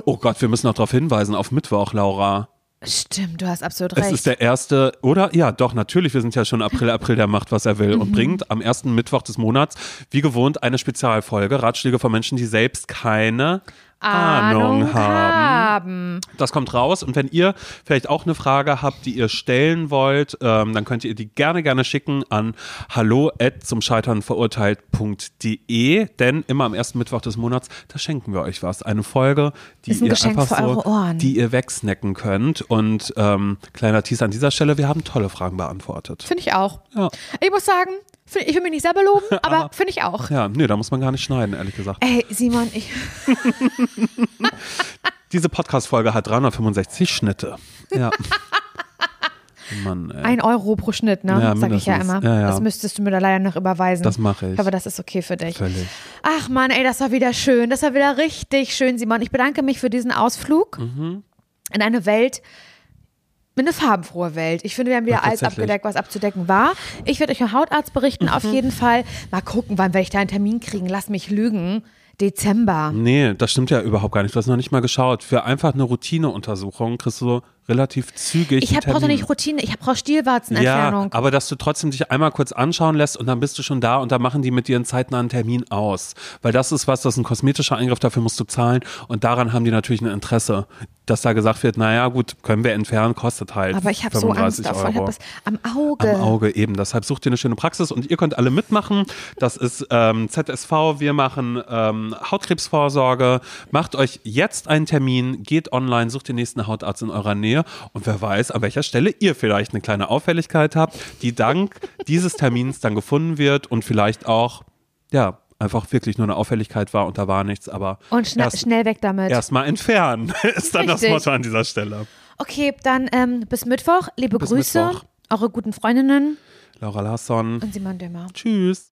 Oh Gott, wir müssen noch darauf hinweisen, auf Mittwoch, Laura. Stimmt, du hast absolut Es recht. ist der erste, oder? Ja, doch, natürlich. Wir sind ja schon April, April, der macht, was er will Mhm. und bringt am ersten Mittwoch des Monats, wie gewohnt, eine Spezialfolge. Ratschläge von Menschen, die selbst keine Ahnung, haben. haben. Das kommt raus und wenn ihr vielleicht auch eine Frage habt, die ihr stellen wollt, ähm, dann könnt ihr die gerne, gerne schicken an hallo zum Scheitern verurteilt.de, denn immer am ersten Mittwoch des Monats, da schenken wir euch was. Eine Folge, die ein ihr Geschenk einfach so, die ihr wegsnacken könnt und ähm, kleiner Teaser an dieser Stelle, wir haben tolle Fragen beantwortet. Finde ich auch. Ja. Ich muss sagen, ich will mich nicht selber loben, [LAUGHS] aber finde ich auch. Ja, nee, da muss man gar nicht schneiden, ehrlich gesagt. Ey, Simon, ich, [LAUGHS] Diese Podcast-Folge hat 365 Schnitte. Ja. [LAUGHS] Mann, ein Euro pro Schnitt, ne? Ja, Sag ich ja immer. Ja, ja. Das müsstest du mir da leider noch überweisen. Das mache ich. Hoffe, das ist okay für dich. Völlig. Ach Mann, ey, das war wieder schön. Das war wieder richtig schön, Simon. Ich bedanke mich für diesen Ausflug Mhm. in eine Welt, in eine farbenfrohe Welt. Ich finde, wir haben wieder Ja, alles abgedeckt, was abzudecken war. Ich werde euch vom Hautarzt berichten, auf Mhm. jeden Fall. Mal gucken, wann werde ich da einen Termin kriegen. Lass mich lügen. Dezember. Nee, das stimmt ja überhaupt gar nicht. Du hast noch nicht mal geschaut. Für einfach eine Routineuntersuchung kriegst du relativ zügig. Ich brauche doch nicht Routine, ich habe brauche Stielwarzenentfernung. Ja, aber dass du trotzdem dich einmal kurz anschauen lässt und dann bist du schon da und dann machen die mit dir einen zeitnahen Termin aus. Weil das ist was, das ist ein kosmetischer Eingriff, dafür musst du zahlen und daran haben die natürlich ein Interesse, dass da gesagt wird, naja gut, können wir entfernen, kostet halt aber ich habe so 35 Angst davor. Ich habe das am Auge. Am Auge eben. Deshalb sucht ihr eine schöne Praxis und ihr könnt alle mitmachen. Das ist ähm, ZSV. Wir machen ähm, Hautkrebsvorsorge. Macht euch jetzt einen Termin, geht online, sucht den nächsten Hautarzt in eurer Nähe und wer weiß, an welcher Stelle ihr vielleicht eine kleine Auffälligkeit habt, die dank [LAUGHS] dieses Termins dann gefunden wird und vielleicht auch, ja, einfach wirklich nur eine Auffälligkeit war und da war nichts, aber Und schna erst, schnell weg damit. erstmal entfernen [LAUGHS] ist dann das Richtig. Motto an dieser Stelle. Okay, dann ähm, bis Mittwoch. Liebe Bis Grüße, Mittwoch. eure guten Freundinnen Laura Larsson. und Simon Dömer. Tschüss.